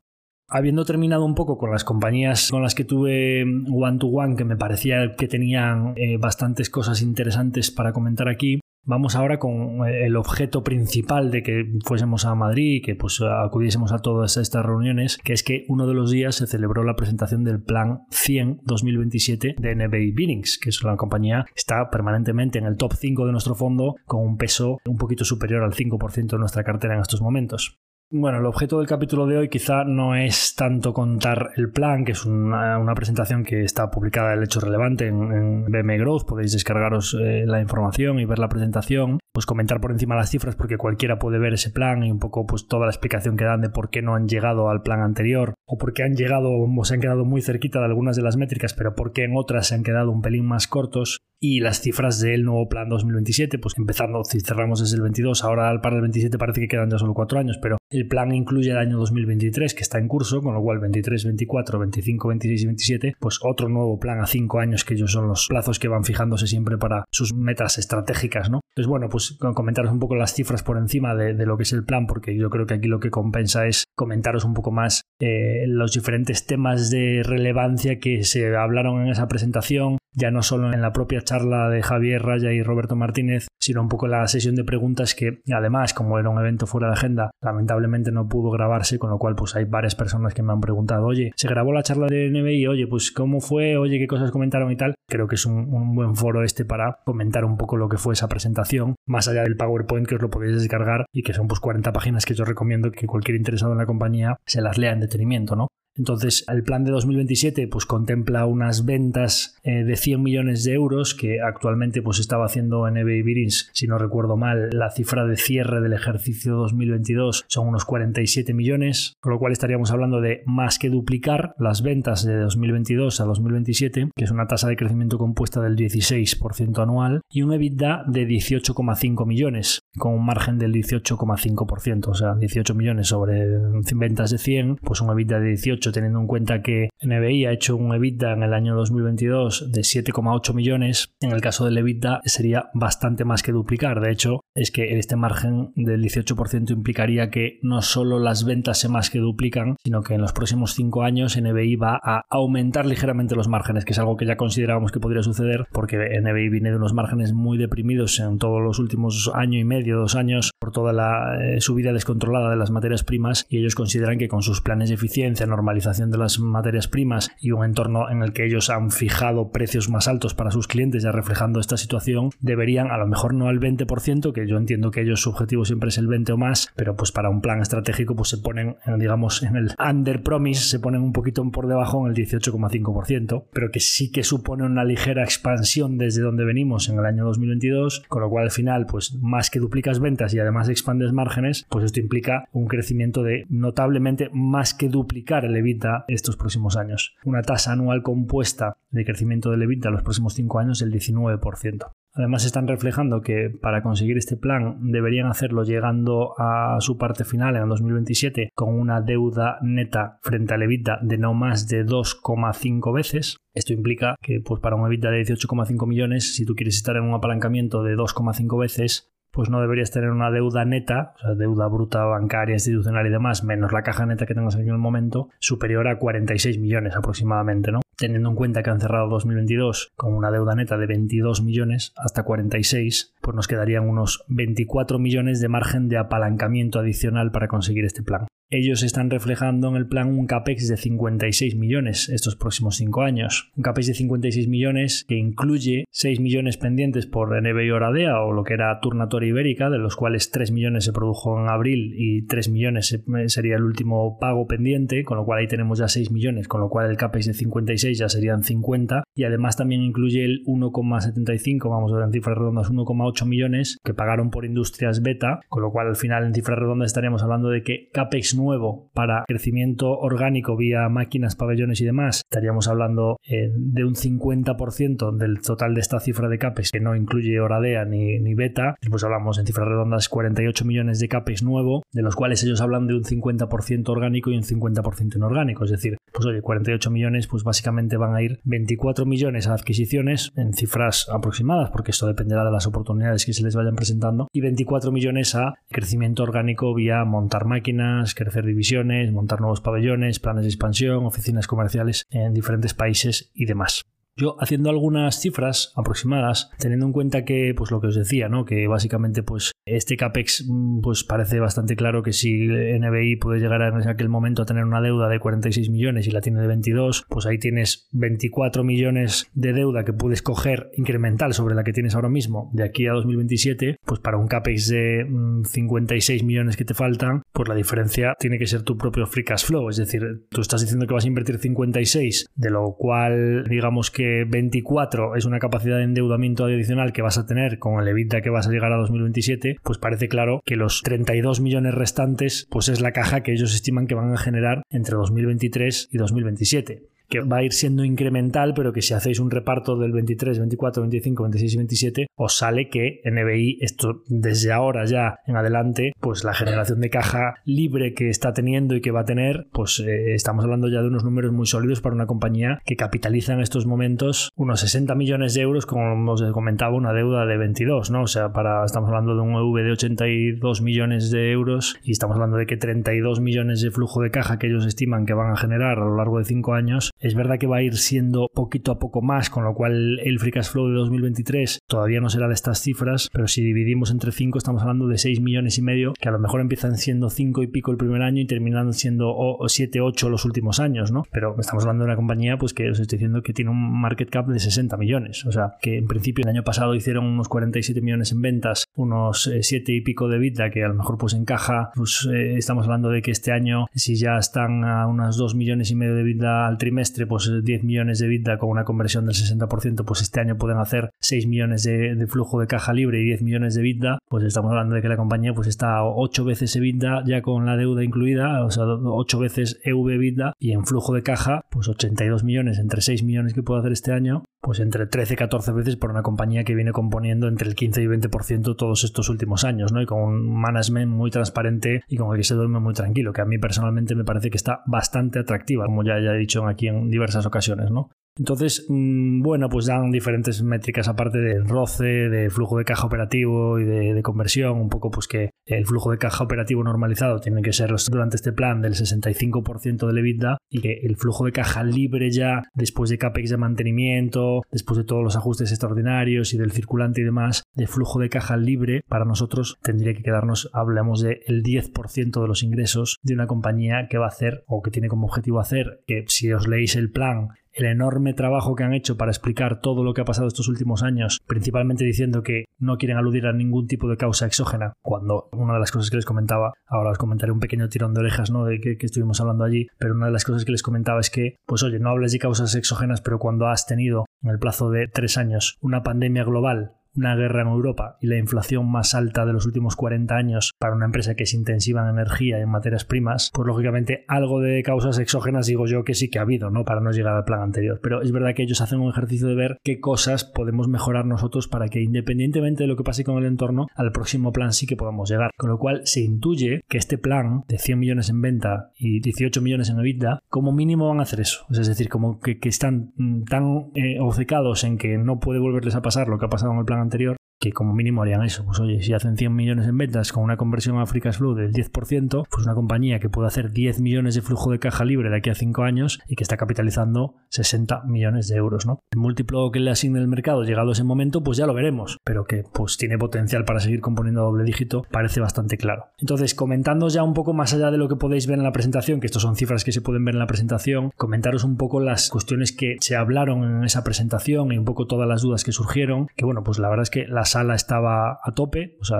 Habiendo terminado un poco con las compañías con las que tuve one to one, que me parecía que tenían eh, bastantes cosas interesantes para comentar aquí, Vamos ahora con eh, el objeto principal de que fuésemos a Madrid y que pues acudiésemos a todas estas reuniones, que es que uno de los días se celebró la presentación del Plan 100 2027 de NBA Binnings, que es una compañía que está permanentemente en el top 5 de nuestro fondo con un peso un poquito superior al 5% de nuestra cartera en estos momentos. Bueno, el objeto del capítulo de hoy quizá no es tanto contar el plan, que es una, presentación que está publicada el hecho relevante en, BM Growth, podéis descargaros eh, la información y ver la presentación, pues comentar por encima las cifras porque cualquiera puede ver ese plan y un poco pues toda la explicación que dan de por qué no han llegado al plan anterior o por qué han llegado o se han quedado muy cerquita de algunas de las métricas, pero por qué en otras se han quedado un pelín más cortos y las cifras del nuevo plan 2027, pues empezando, si cerramos desde el 22, ahora para el 27 parece que quedan ya solo cuatro años, pero el plan incluye el año 2023 que está en curso, con lo cual 23, 24, 25, 26 y 27, pues otro nuevo plan a cinco años que ellos son los plazos que van fijándose siempre para sus metas estratégicas, ¿no? Entonces, bueno, pues comentaros un poco las cifras por encima de, lo que es el plan, porque yo creo que aquí lo que compensa es comentaros un poco más eh, los diferentes temas de relevancia que se hablaron en esa presentación, ya no solo en la propia charla de Javier Raya y Roberto Martínez, sino un poco en la sesión de preguntas que además, como era un evento fuera de agenda, lamentablemente no pudo grabarse, con lo cual pues hay varias personas que me han preguntado, oye, ¿se grabó la charla de NBI? Oye, pues ¿cómo fue? Oye, ¿qué cosas comentaron y tal? Creo que es un, un buen foro este para comentar un poco lo que fue esa presentación, más allá del PowerPoint que os lo podéis descargar y que son pues 40 páginas que yo recomiendo que cualquier interesado en la compañía se las lea en detenimiento, ¿no? Entonces, el plan de 2027 pues, contempla unas ventas eh, de 100 millones de euros que actualmente pues, estaba haciendo en eBay Birins, si no recuerdo mal, la cifra de cierre del ejercicio 2022 son unos 47 millones, con lo cual estaríamos hablando de más que duplicar las ventas de 2022 a 2027, que es una tasa de crecimiento compuesta del 16% anual, y un EBITDA de 18,5 millones, con un margen del 18,5%, o sea, 18 millones sobre ventas de 100, pues un EBITDA de 18 teniendo en cuenta que NBI ha hecho un EBITDA en el año 2022 de 7,8 millones. En el caso del EBITDA sería bastante más que duplicar. De hecho, es que este margen del 18% implicaría que no solo las ventas se más que duplican, sino que en los próximos 5 años NBI va a aumentar ligeramente los márgenes, que es algo que ya considerábamos que podría suceder porque NBI viene de unos márgenes muy deprimidos en todos los últimos año y medio, dos años, por toda la eh, subida descontrolada de las materias primas y ellos consideran que con sus planes de eficiencia, de las materias primas y un entorno en el que ellos han fijado precios más altos para sus clientes ya reflejando esta situación, deberían a lo mejor no al 20%, que yo entiendo que ellos su objetivo siempre es el 20 o más, pero pues para un plan estratégico pues se ponen digamos en el under promise, se ponen un poquito por debajo en el 18,5%, pero que sí que supone una ligera expansión desde donde venimos en el año 2022, con lo cual al final pues más que duplicas ventas y además expandes márgenes, pues esto implica un crecimiento de notablemente más que duplicar el EBITDA estos próximos años. Una tasa anual compuesta de crecimiento del EBITDA los próximos 5 años del 19%. Además están reflejando que para conseguir este plan deberían hacerlo llegando a su parte final en 2027 con una deuda neta frente al EBITDA de no más de 2,5 veces. Esto implica que pues para un EBITDA de 18,5 millones, si tú quieres estar en un apalancamiento de 2,5 veces, pues no deberías tener una deuda neta, o sea, deuda bruta bancaria, institucional y demás, menos la caja neta que tengas en el momento, superior a 46 millones aproximadamente, ¿no? Teniendo en cuenta que han cerrado 2022 con una deuda neta de 22 millones hasta 46, pues nos quedarían unos 24 millones de margen de apalancamiento adicional para conseguir este plan. Ellos están reflejando en el plan un CAPEX de 56 millones estos próximos 5 años. Un CAPEX de 56 millones que incluye 6 millones pendientes por NB y Oradea o lo que era Turnator Ibérica, de los cuales 3 millones se produjo en abril y 3 millones sería el último pago pendiente, con lo cual ahí tenemos ya 6 millones, con lo cual el CAPEX de 56 56 ya serían 50 y además también incluye el 1,75, vamos a ver en cifras redondas, 1,8 millones que pagaron por industrias beta, con lo cual al final en cifras redondas estaríamos hablando de que CAPEX nuevo para crecimiento orgánico vía máquinas, pabellones y demás, estaríamos hablando eh, de un 50% del total de esta cifra de CAPEX que no incluye Oradea ni, ni beta, después hablamos en cifras redondas 48 millones de CAPEX nuevo, de los cuales ellos hablan de un 50% orgánico y un 50% inorgánico, es decir, pues oye, 48 millones, pues básicamente van a ir 24 millones a adquisiciones en cifras aproximadas, porque esto dependerá de las oportunidades que se les vayan presentando, y 24 millones a crecimiento orgánico vía montar máquinas, crecer divisiones, montar nuevos pabellones, planes de expansión, oficinas comerciales en diferentes países y demás. Yo haciendo algunas cifras aproximadas, teniendo en cuenta que, pues lo que os decía, ¿no? Que básicamente, pues, este CAPEX, mm, pues parece bastante claro que si NBI puede llegar en aquel momento a tener una deuda de 46 millones y la tiene de 22, pues ahí tienes 24 millones de deuda que puedes coger incremental sobre la que tienes ahora mismo de aquí a 2027, pues para un CAPEX de 56 mm, millones que te faltan, pues la diferencia tiene que ser tu propio free cash flow. Es decir, tú estás diciendo que vas a invertir 56, de lo cual, digamos que 24 es una capacidad de endeudamiento adicional que vas a tener con el EBITDA que vas a llegar a 2027, pues parece claro que los 32 millones restantes pues es la caja que ellos estiman que van a generar entre 2023 y 2027 que va a ir siendo incremental, pero que si hacéis un reparto del 23, 24, 25, 26 y 27, os sale que NBI, esto desde ahora ya en adelante, pues la generación de caja libre que está teniendo y que va a tener, pues eh, estamos hablando ya de unos números muy sólidos para una compañía que capitaliza en estos momentos unos 60 millones de euros, como os comentaba, una deuda de 22, ¿no? O sea, para, estamos hablando de un EV de 82 millones de euros y estamos hablando de que 32 millones de flujo de caja que ellos estiman que van a generar a lo largo de 5 años es verdad que va a ir siendo poquito a poco más, con lo cual el free cash flow de 2023 todavía no será de estas cifras, pero si dividimos entre 5 estamos hablando de 6 millones y medio, que a lo mejor empiezan siendo 5 y pico el primer año y terminan siendo 7, 8 los últimos años, ¿no? Pero estamos hablando de una compañía pues que os estoy diciendo que tiene un market cap de 60 millones, o sea, que en principio el año pasado hicieron unos 47 millones en ventas, unos 7 eh, y pico de vida que a lo mejor pues encaja, pues eh, estamos hablando de que este año si ya están a unas 2 millones y medio de vida al trimestre pues 10 millones de vida con una conversión del 60%, pues este año pueden hacer 6 millones de, flujo de caja libre y 10 millones de vida, pues estamos hablando de que la compañía pues está 8 veces EBITDA ya con la deuda incluida, o sea, 8 veces EV EBITDA y en flujo de caja, pues 82 millones. Entre 6 millones que puede hacer este año, pues entre 13 y 14 veces por una compañía que viene componiendo entre el 15 y 20% todos estos últimos años, ¿no? Y con un management muy transparente y con el que se duerme muy tranquilo, que a mí personalmente me parece que está bastante atractiva, como ya, ya he dicho aquí en diversas ocasiones, ¿no? Entonces, mm, bueno, pues dan diferentes métricas aparte del roce, de flujo de caja operativo y de, conversión, un poco pues que el flujo de caja operativo normalizado tiene que ser durante este plan del 65% del EBITDA y que el flujo de caja libre ya después de CAPEX de mantenimiento, después de todos los ajustes extraordinarios y del circulante y demás, de flujo de caja libre para nosotros tendría que quedarnos, hablamos del el 10% de los ingresos de una compañía que va a hacer o que tiene como objetivo hacer que si os leéis el plan el enorme trabajo que han hecho para explicar todo lo que ha pasado estos últimos años, principalmente diciendo que no quieren aludir a ningún tipo de causa exógena, cuando una de las cosas que les comentaba, ahora os comentaré un pequeño tirón de orejas, ¿no? De que, que estuvimos hablando allí, pero una de las cosas que les comentaba es que, pues oye, no hables de causas exógenas, pero cuando has tenido en el plazo de tres años una pandemia global una guerra en Europa y la inflación más alta de los últimos 40 años para una empresa que es intensiva en energía y en materias primas, pues lógicamente algo de causas exógenas digo yo que sí que ha habido, ¿no? Para no llegar al plan anterior. Pero es verdad que ellos hacen un ejercicio de ver qué cosas podemos mejorar nosotros para que independientemente de lo que pase con el entorno, al próximo plan sí que podamos llegar. Con lo cual se intuye que este plan de 100 millones en venta y 18 millones en EBITDA, como mínimo van a hacer eso. Es decir, como que, están mm, tan eh, obcecados en que no puede volverles a pasar lo que ha pasado en el plan anterior que como mínimo harían eso. Pues oye, si hacen 100 millones en ventas con una conversión a Free Flow del 10%, pues una compañía que puede hacer 10 millones de flujo de caja libre de aquí a 5 años y que está capitalizando 60 millones de euros, ¿no? El múltiplo que le asigne el mercado llegado a ese momento, pues ya lo veremos, pero que pues tiene potencial para seguir componiendo a doble dígito, parece bastante claro. Entonces, comentando ya un poco más allá de lo que podéis ver en la presentación, que estos son cifras que se pueden ver en la presentación, comentaros un poco las cuestiones que se hablaron en esa presentación y un poco todas las dudas que surgieron, que bueno, pues la verdad es que las sala estaba a tope, o sea,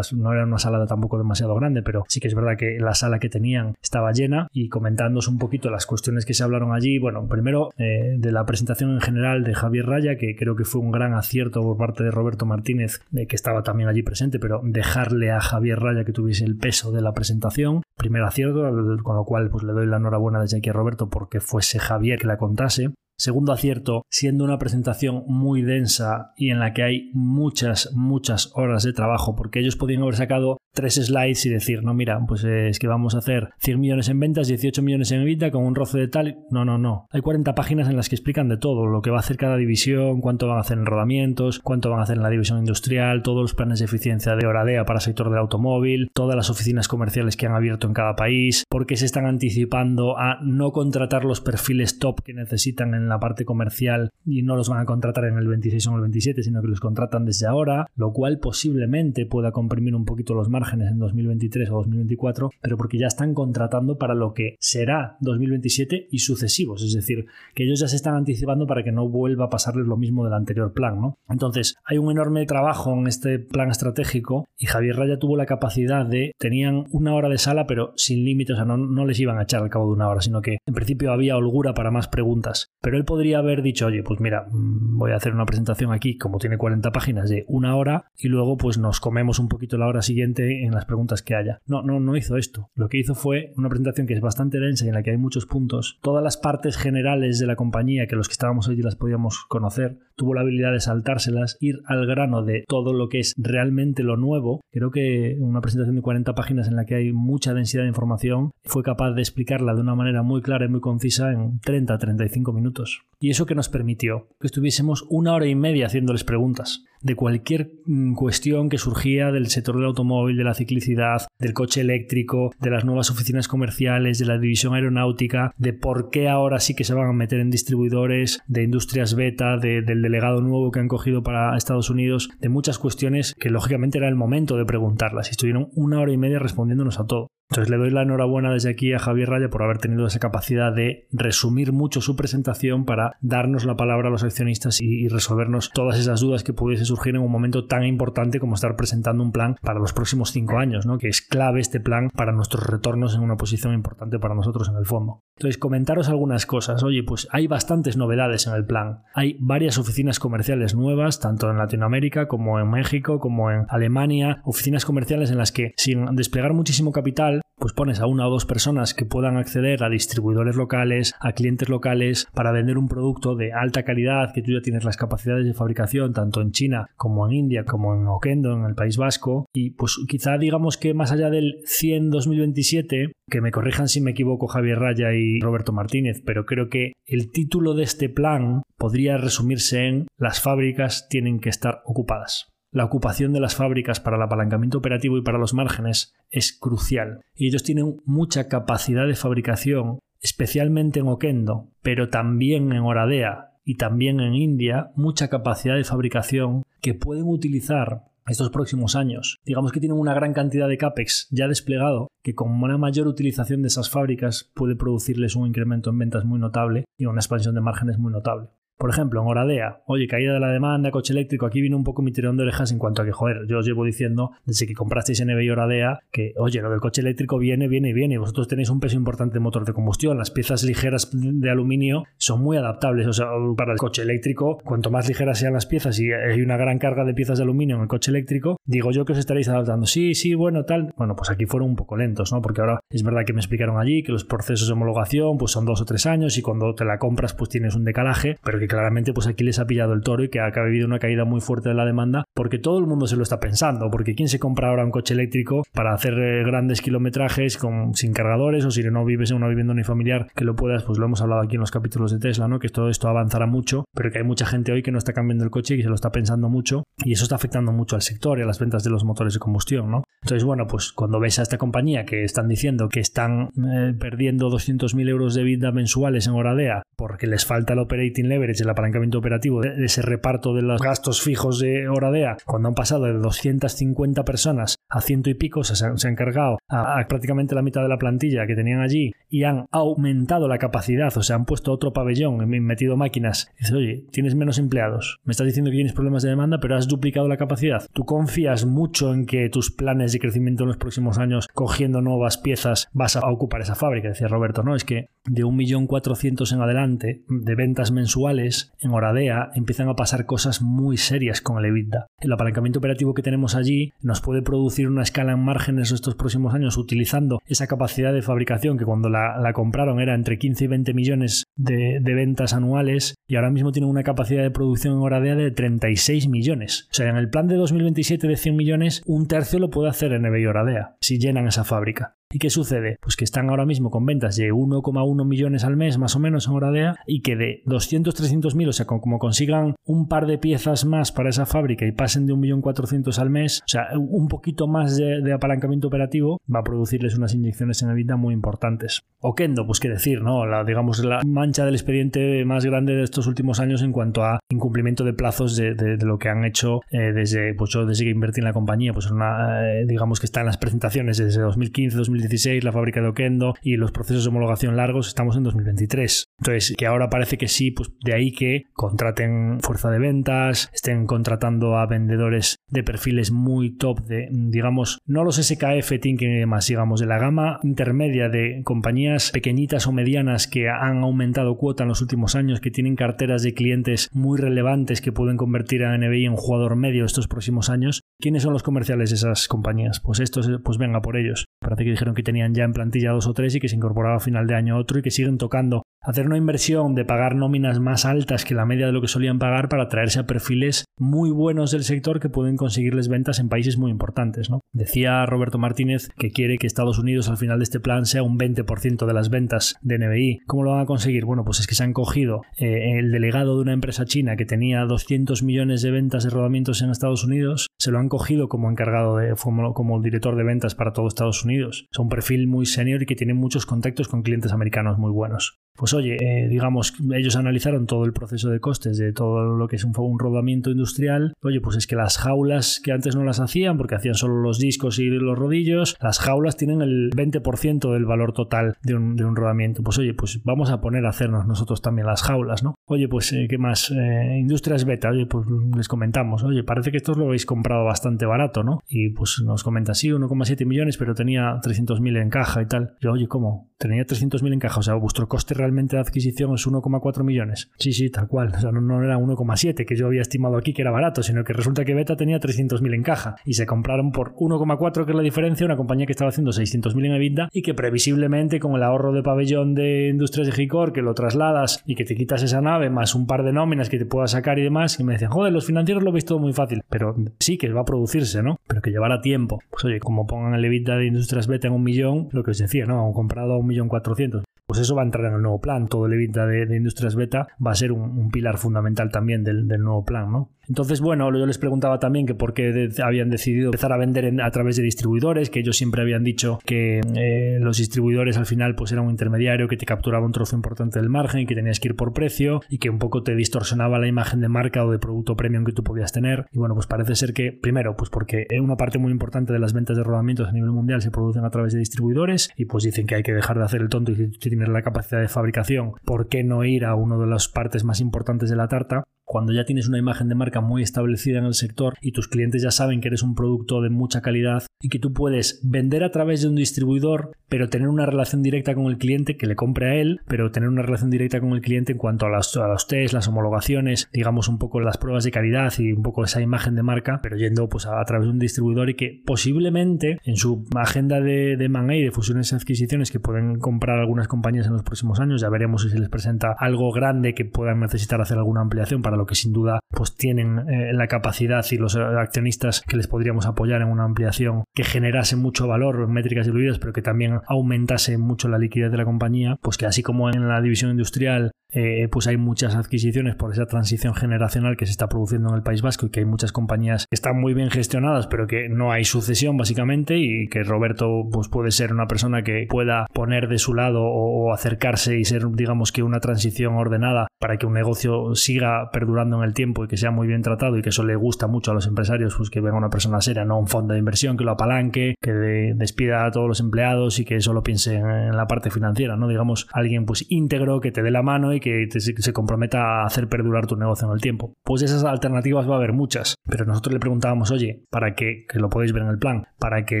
no era una sala tampoco demasiado grande, pero sí que es verdad que la sala que tenían estaba llena y comentándonos un poquito las cuestiones que se hablaron allí, bueno, primero eh, de la presentación en general de Javier Raya, que creo que fue un gran acierto por parte de Roberto Martínez, que estaba también allí presente, pero dejarle a Javier Raya que tuviese el peso de la presentación, primer acierto, con lo cual pues le doy la enhorabuena desde aquí a Roberto porque fuese Javier que la contase. Segundo acierto, siendo una presentación muy densa y en la que hay muchas, muchas horas de trabajo, porque ellos podían haber sacado tres slides y decir, no, mira, pues es que vamos a hacer 100 millones en ventas, 18 millones en EBITDA con un roce de tal. No, no, no. Hay 40 páginas en las que explican de todo, lo que va a hacer cada división, cuánto van a hacer en rodamientos, cuánto van a hacer en la división industrial, todos los planes de eficiencia de Oradea para el sector del automóvil, todas las oficinas comerciales que han abierto en cada país, por qué se están anticipando a no contratar los perfiles top que necesitan en la parte comercial y no los van a contratar en el 26 o el 27, sino que los contratan desde ahora, lo cual posiblemente pueda comprimir un poquito los márgenes en 2023 o 2024, pero porque ya están contratando para lo que será 2027 y sucesivos, es decir, que ellos ya se están anticipando para que no vuelva a pasarles lo mismo del anterior plan, ¿no? Entonces, hay un enorme trabajo en este plan estratégico y Javier Raya tuvo la capacidad de, tenían una hora de sala, pero sin límites, o sea, no, no les iban a echar al cabo de una hora, sino que en principio había holgura para más preguntas, pero él podría haber dicho, oye, pues mira, mm, voy a hacer una presentación aquí, como tiene 40 páginas, de una hora y luego pues nos comemos un poquito la hora siguiente en las preguntas que haya. No, no, no hizo esto. Lo que hizo fue una presentación que es bastante densa y en la que hay muchos puntos. Todas las partes generales de la compañía, que los que estábamos allí las podíamos conocer, tuvo la habilidad de saltárselas, ir al grano de todo lo que es realmente lo nuevo. Creo que una presentación de 40 páginas en la que hay mucha densidad de información fue capaz de explicarla de una manera muy clara y muy concisa en 30-35 minutos. Y eso que nos permitió que estuviésemos una hora y media haciéndoles preguntas de cualquier mm, cuestión que surgía del sector del automóvil, de la ciclicidad, del coche eléctrico, de las nuevas oficinas comerciales, de la división aeronáutica, de por qué ahora sí que se van a meter en distribuidores, de industrias beta, del delegado nuevo que han cogido para Estados Unidos, de muchas cuestiones que lógicamente era el momento de preguntarlas y estuvieron una hora y media respondiéndonos a todo. Entonces le doy la enhorabuena desde aquí a Javier Raya por haber tenido esa capacidad de resumir mucho su presentación para darnos la palabra a los accionistas y, resolvernos todas esas dudas que pudiese surgir en un momento tan importante como estar presentando un plan para los próximos cinco años, ¿no? que es clave este plan para nuestros retornos en una posición importante para nosotros en el fondo. Entonces, comentaros algunas cosas. Oye, pues hay bastantes novedades en el plan. Hay varias oficinas comerciales nuevas, tanto en Latinoamérica como en México, como en Alemania, oficinas comerciales en las que sin desplegar muchísimo capital pues pones a una o dos personas que puedan acceder a distribuidores locales, a clientes locales, para vender un producto de alta calidad, que tú ya tienes las capacidades de fabricación tanto en China como en India, como en Oquendo, en el País Vasco. Y pues quizá digamos que más allá del 100 2027, que me corrijan si me equivoco Javier Raya y Roberto Martínez, pero creo que el título de este plan podría resumirse en las fábricas tienen que estar ocupadas la ocupación de las fábricas para el apalancamiento operativo y para los márgenes es crucial. Y ellos tienen mucha capacidad de fabricación, especialmente en Oquendo, pero también en Oradea y también en India, mucha capacidad de fabricación que pueden utilizar estos próximos años. Digamos que tienen una gran cantidad de CAPEX ya desplegado que con una mayor utilización de esas fábricas puede producirles un incremento en ventas muy notable y una expansión de márgenes muy notable. Por ejemplo, en Oradea, oye, caída de la demanda, coche eléctrico, aquí viene un poco mi tirón de orejas en cuanto a que, joder, yo os llevo diciendo desde que comprasteis NB y Oradea que, oye, lo del coche eléctrico viene, viene viene, y vosotros tenéis un peso importante de motor de combustión, las piezas ligeras de aluminio son muy adaptables, o sea, para el coche eléctrico, cuanto más ligeras sean las piezas y hay una gran carga de piezas de aluminio en el coche eléctrico, digo yo que os estaréis adaptando. Sí, sí, bueno, tal. Bueno, pues aquí fueron un poco lentos, ¿no? Porque ahora es verdad que me explicaron allí que los procesos de homologación pues son dos o tres años y cuando te la compras pues tienes un decalaje, pero que claramente pues aquí les ha pillado el toro y que ha habido una caída muy fuerte de la demanda porque todo el mundo se lo está pensando, porque ¿quién se compra ahora un coche eléctrico para hacer eh, grandes kilometrajes con, sin cargadores o si no vives en una vivienda unifamiliar que lo puedas, pues lo hemos hablado aquí en los capítulos de Tesla, ¿no? Que todo esto avanzará mucho, pero que hay mucha gente hoy que no está cambiando el coche y que se lo está pensando mucho y eso está afectando mucho al sector y a las ventas de los motores de combustión, ¿no? Entonces, bueno, pues cuando ves a esta compañía que están diciendo que están eh, perdiendo 200.000 euros de vida mensuales en Oradea porque les falta el operating leverage, el apalancamiento operativo de ese reparto de los gastos fijos de Oradea, cuando han pasado de 250 personas a ciento y pico, se, han, encargado a, prácticamente la mitad de la plantilla que tenían allí y han aumentado la capacidad, o sea, han puesto otro pabellón, han metido máquinas. dices, oye, tienes menos empleados, me estás diciendo que tienes problemas de demanda, pero has duplicado la capacidad. ¿Tú confías mucho en que tus planes de crecimiento en los próximos años, cogiendo nuevas piezas, vas a ocupar esa fábrica? Decía Roberto, no, es que de 1.400.000 en adelante de ventas mensuales en Oradea empiezan a pasar cosas muy serias con el EBITDA. El apalancamiento operativo que tenemos allí nos puede producir una escala en márgenes estos próximos años utilizando esa capacidad de fabricación que cuando la, compraron era entre 15 y 20 millones de, ventas anuales y ahora mismo tienen una capacidad de producción en Oradea de 36 millones. O sea, en el plan de 2027 de 100 millones, un tercio lo puede hacer en y Oradea si llenan esa fábrica. ¿Y qué sucede? Pues que están ahora mismo con ventas de 1,1 millones al mes más o menos en Oradea y que de 200, 300 mil, o sea, como consigan un par de piezas más para esa fábrica y pasen de 1.400.000 al mes, o sea, un poquito más de, apalancamiento operativo va a producirles unas inyecciones en EBITDA muy importantes. O Kendo, pues qué decir, ¿no? La, digamos, la mancha del expediente más grande de estos últimos años en cuanto a incumplimiento de plazos de, lo que han hecho eh, desde, pues yo desde que invertí en la compañía, pues una, eh, digamos que está en las presentaciones desde 2015, 2016, 2016, la fábrica de Okendo y los procesos de homologación largos, estamos en 2023. Entonces, que ahora parece que sí, pues de ahí que contraten fuerza de ventas, estén contratando a vendedores de perfiles muy top de, digamos, no los SKF, Tinken y demás, digamos, de la gama intermedia de compañías pequeñitas o medianas que han aumentado cuota en los últimos años, que tienen carteras de clientes muy relevantes que pueden convertir a NBI en jugador medio estos próximos años. ¿Quiénes son los comerciales de esas compañías? Pues estos, pues venga por ellos. Parece que dijeron que tenían ya en plantilla dos o tres y que se incorporaba a final de año otro y que siguen tocando hacer una inversión de pagar nóminas más altas que la media de lo que solían pagar para traerse a perfiles muy buenos del sector que pueden conseguirles ventas en países muy importantes. ¿no? Decía Roberto Martínez que quiere que Estados Unidos al final de este plan sea un 20% de las ventas de NBI. ¿Cómo lo van a conseguir? Bueno, pues es que se han cogido eh, el delegado de una empresa china que tenía 200 millones de ventas de rodamientos en Estados Unidos, se lo han cogido como encargado de como, como director de ventas para todo Estados Unidos. Un perfil muy senior y que tiene muchos contactos con clientes americanos muy buenos. Pues oye, eh, digamos, ellos analizaron todo el proceso de costes de todo lo que es un, rodamiento industrial. Oye, pues es que las jaulas que antes no las hacían, porque hacían solo los discos y los rodillos, las jaulas tienen el 20% del valor total de un, de un, rodamiento. Pues oye, pues vamos a poner a hacernos nosotros también las jaulas, ¿no? Oye, pues, eh, ¿qué más? Eh, industrias beta, oye, pues les comentamos, oye, parece que esto lo habéis comprado bastante barato, ¿no? Y pues nos comenta, sí, 1,7 millones, pero tenía 300.000 en caja y tal. Yo, oye, ¿cómo? Tenía 300.000 en caja, o sea, vuestro coste realmente de adquisición es 1,4 millones. Sí, sí, tal cual. O sea, no, era 1,7 que yo había estimado aquí que era barato, sino que resulta que Beta tenía 300.000 en caja y se compraron por 1,4 que es la diferencia, una compañía que estaba haciendo 600.000 en EBITDA y que previsiblemente con el ahorro de pabellón de Industrias de Gicor que lo trasladas y que te quitas esa nave más un par de nóminas que te puedas sacar y demás, y me decían, joder, los financieros lo veis todo muy fácil, pero sí que va a producirse, ¿no? Pero que llevará tiempo. Pues oye, como pongan el EBITDA de Industrias Beta en un millón, lo que os decía, ¿no? Han comprado a un millón cuatrocientos pues eso va a entrar en el nuevo plan. Todo el EBITDA de, Industrias Beta va a ser un, pilar fundamental también del, del, nuevo plan, ¿no? Entonces, bueno, yo les preguntaba también que por qué habían decidido empezar a vender a través de distribuidores, que ellos siempre habían dicho que eh, los distribuidores al final pues eran un intermediario que te capturaba un trozo importante del margen que tenías que ir por precio y que un poco te distorsionaba la imagen de marca o de producto premium que tú podías tener. Y bueno, pues parece ser que, primero, pues porque una parte muy importante de las ventas de rodamientos a nivel mundial se producen a través de distribuidores y pues dicen que hay que dejar de hacer el tonto y si tienes la capacidad de fabricación, ¿por qué no ir a una de las partes más importantes de la tarta? Cuando ya tienes una imagen de marca muy establecida en el sector y tus clientes ya saben que eres un producto de mucha calidad y que tú puedes vender a través de un distribuidor, pero tener una relación directa con el cliente que le compre a él, pero tener una relación directa con el cliente en cuanto a, las, a los test, las homologaciones, digamos un poco las pruebas de calidad y un poco esa imagen de marca, pero yendo pues a, través de un distribuidor y que posiblemente en su agenda de, de de fusiones y adquisiciones que pueden comprar algunas compañías en los próximos años, ya veremos si se les presenta algo grande que puedan necesitar hacer alguna ampliación para que sin duda pues tienen eh, la capacidad y los accionistas que les podríamos apoyar en una ampliación que generase mucho valor, métricas diluidas, pero que también aumentase mucho la liquidez de la compañía, pues que así como en la división industrial eh, pues hay muchas adquisiciones por esa transición generacional que se está produciendo en el País Vasco y que hay muchas compañías que están muy bien gestionadas, pero que no hay sucesión básicamente y que Roberto pues puede ser una persona que pueda poner de su lado o acercarse y ser digamos que una transición ordenada para que un negocio siga perdurando en el tiempo y que sea muy bien tratado y que eso le gusta mucho a los empresarios, pues que venga una persona seria, no un fondo de inversión que lo apalanque, que despida a todos los empleados y que solo piense en la parte financiera, ¿no? Digamos, alguien pues íntegro que te dé la mano y que se comprometa a hacer perdurar tu negocio en el tiempo. Pues esas alternativas va a haber muchas, pero nosotros le preguntábamos, oye, para que, que lo podéis ver en el plan, para que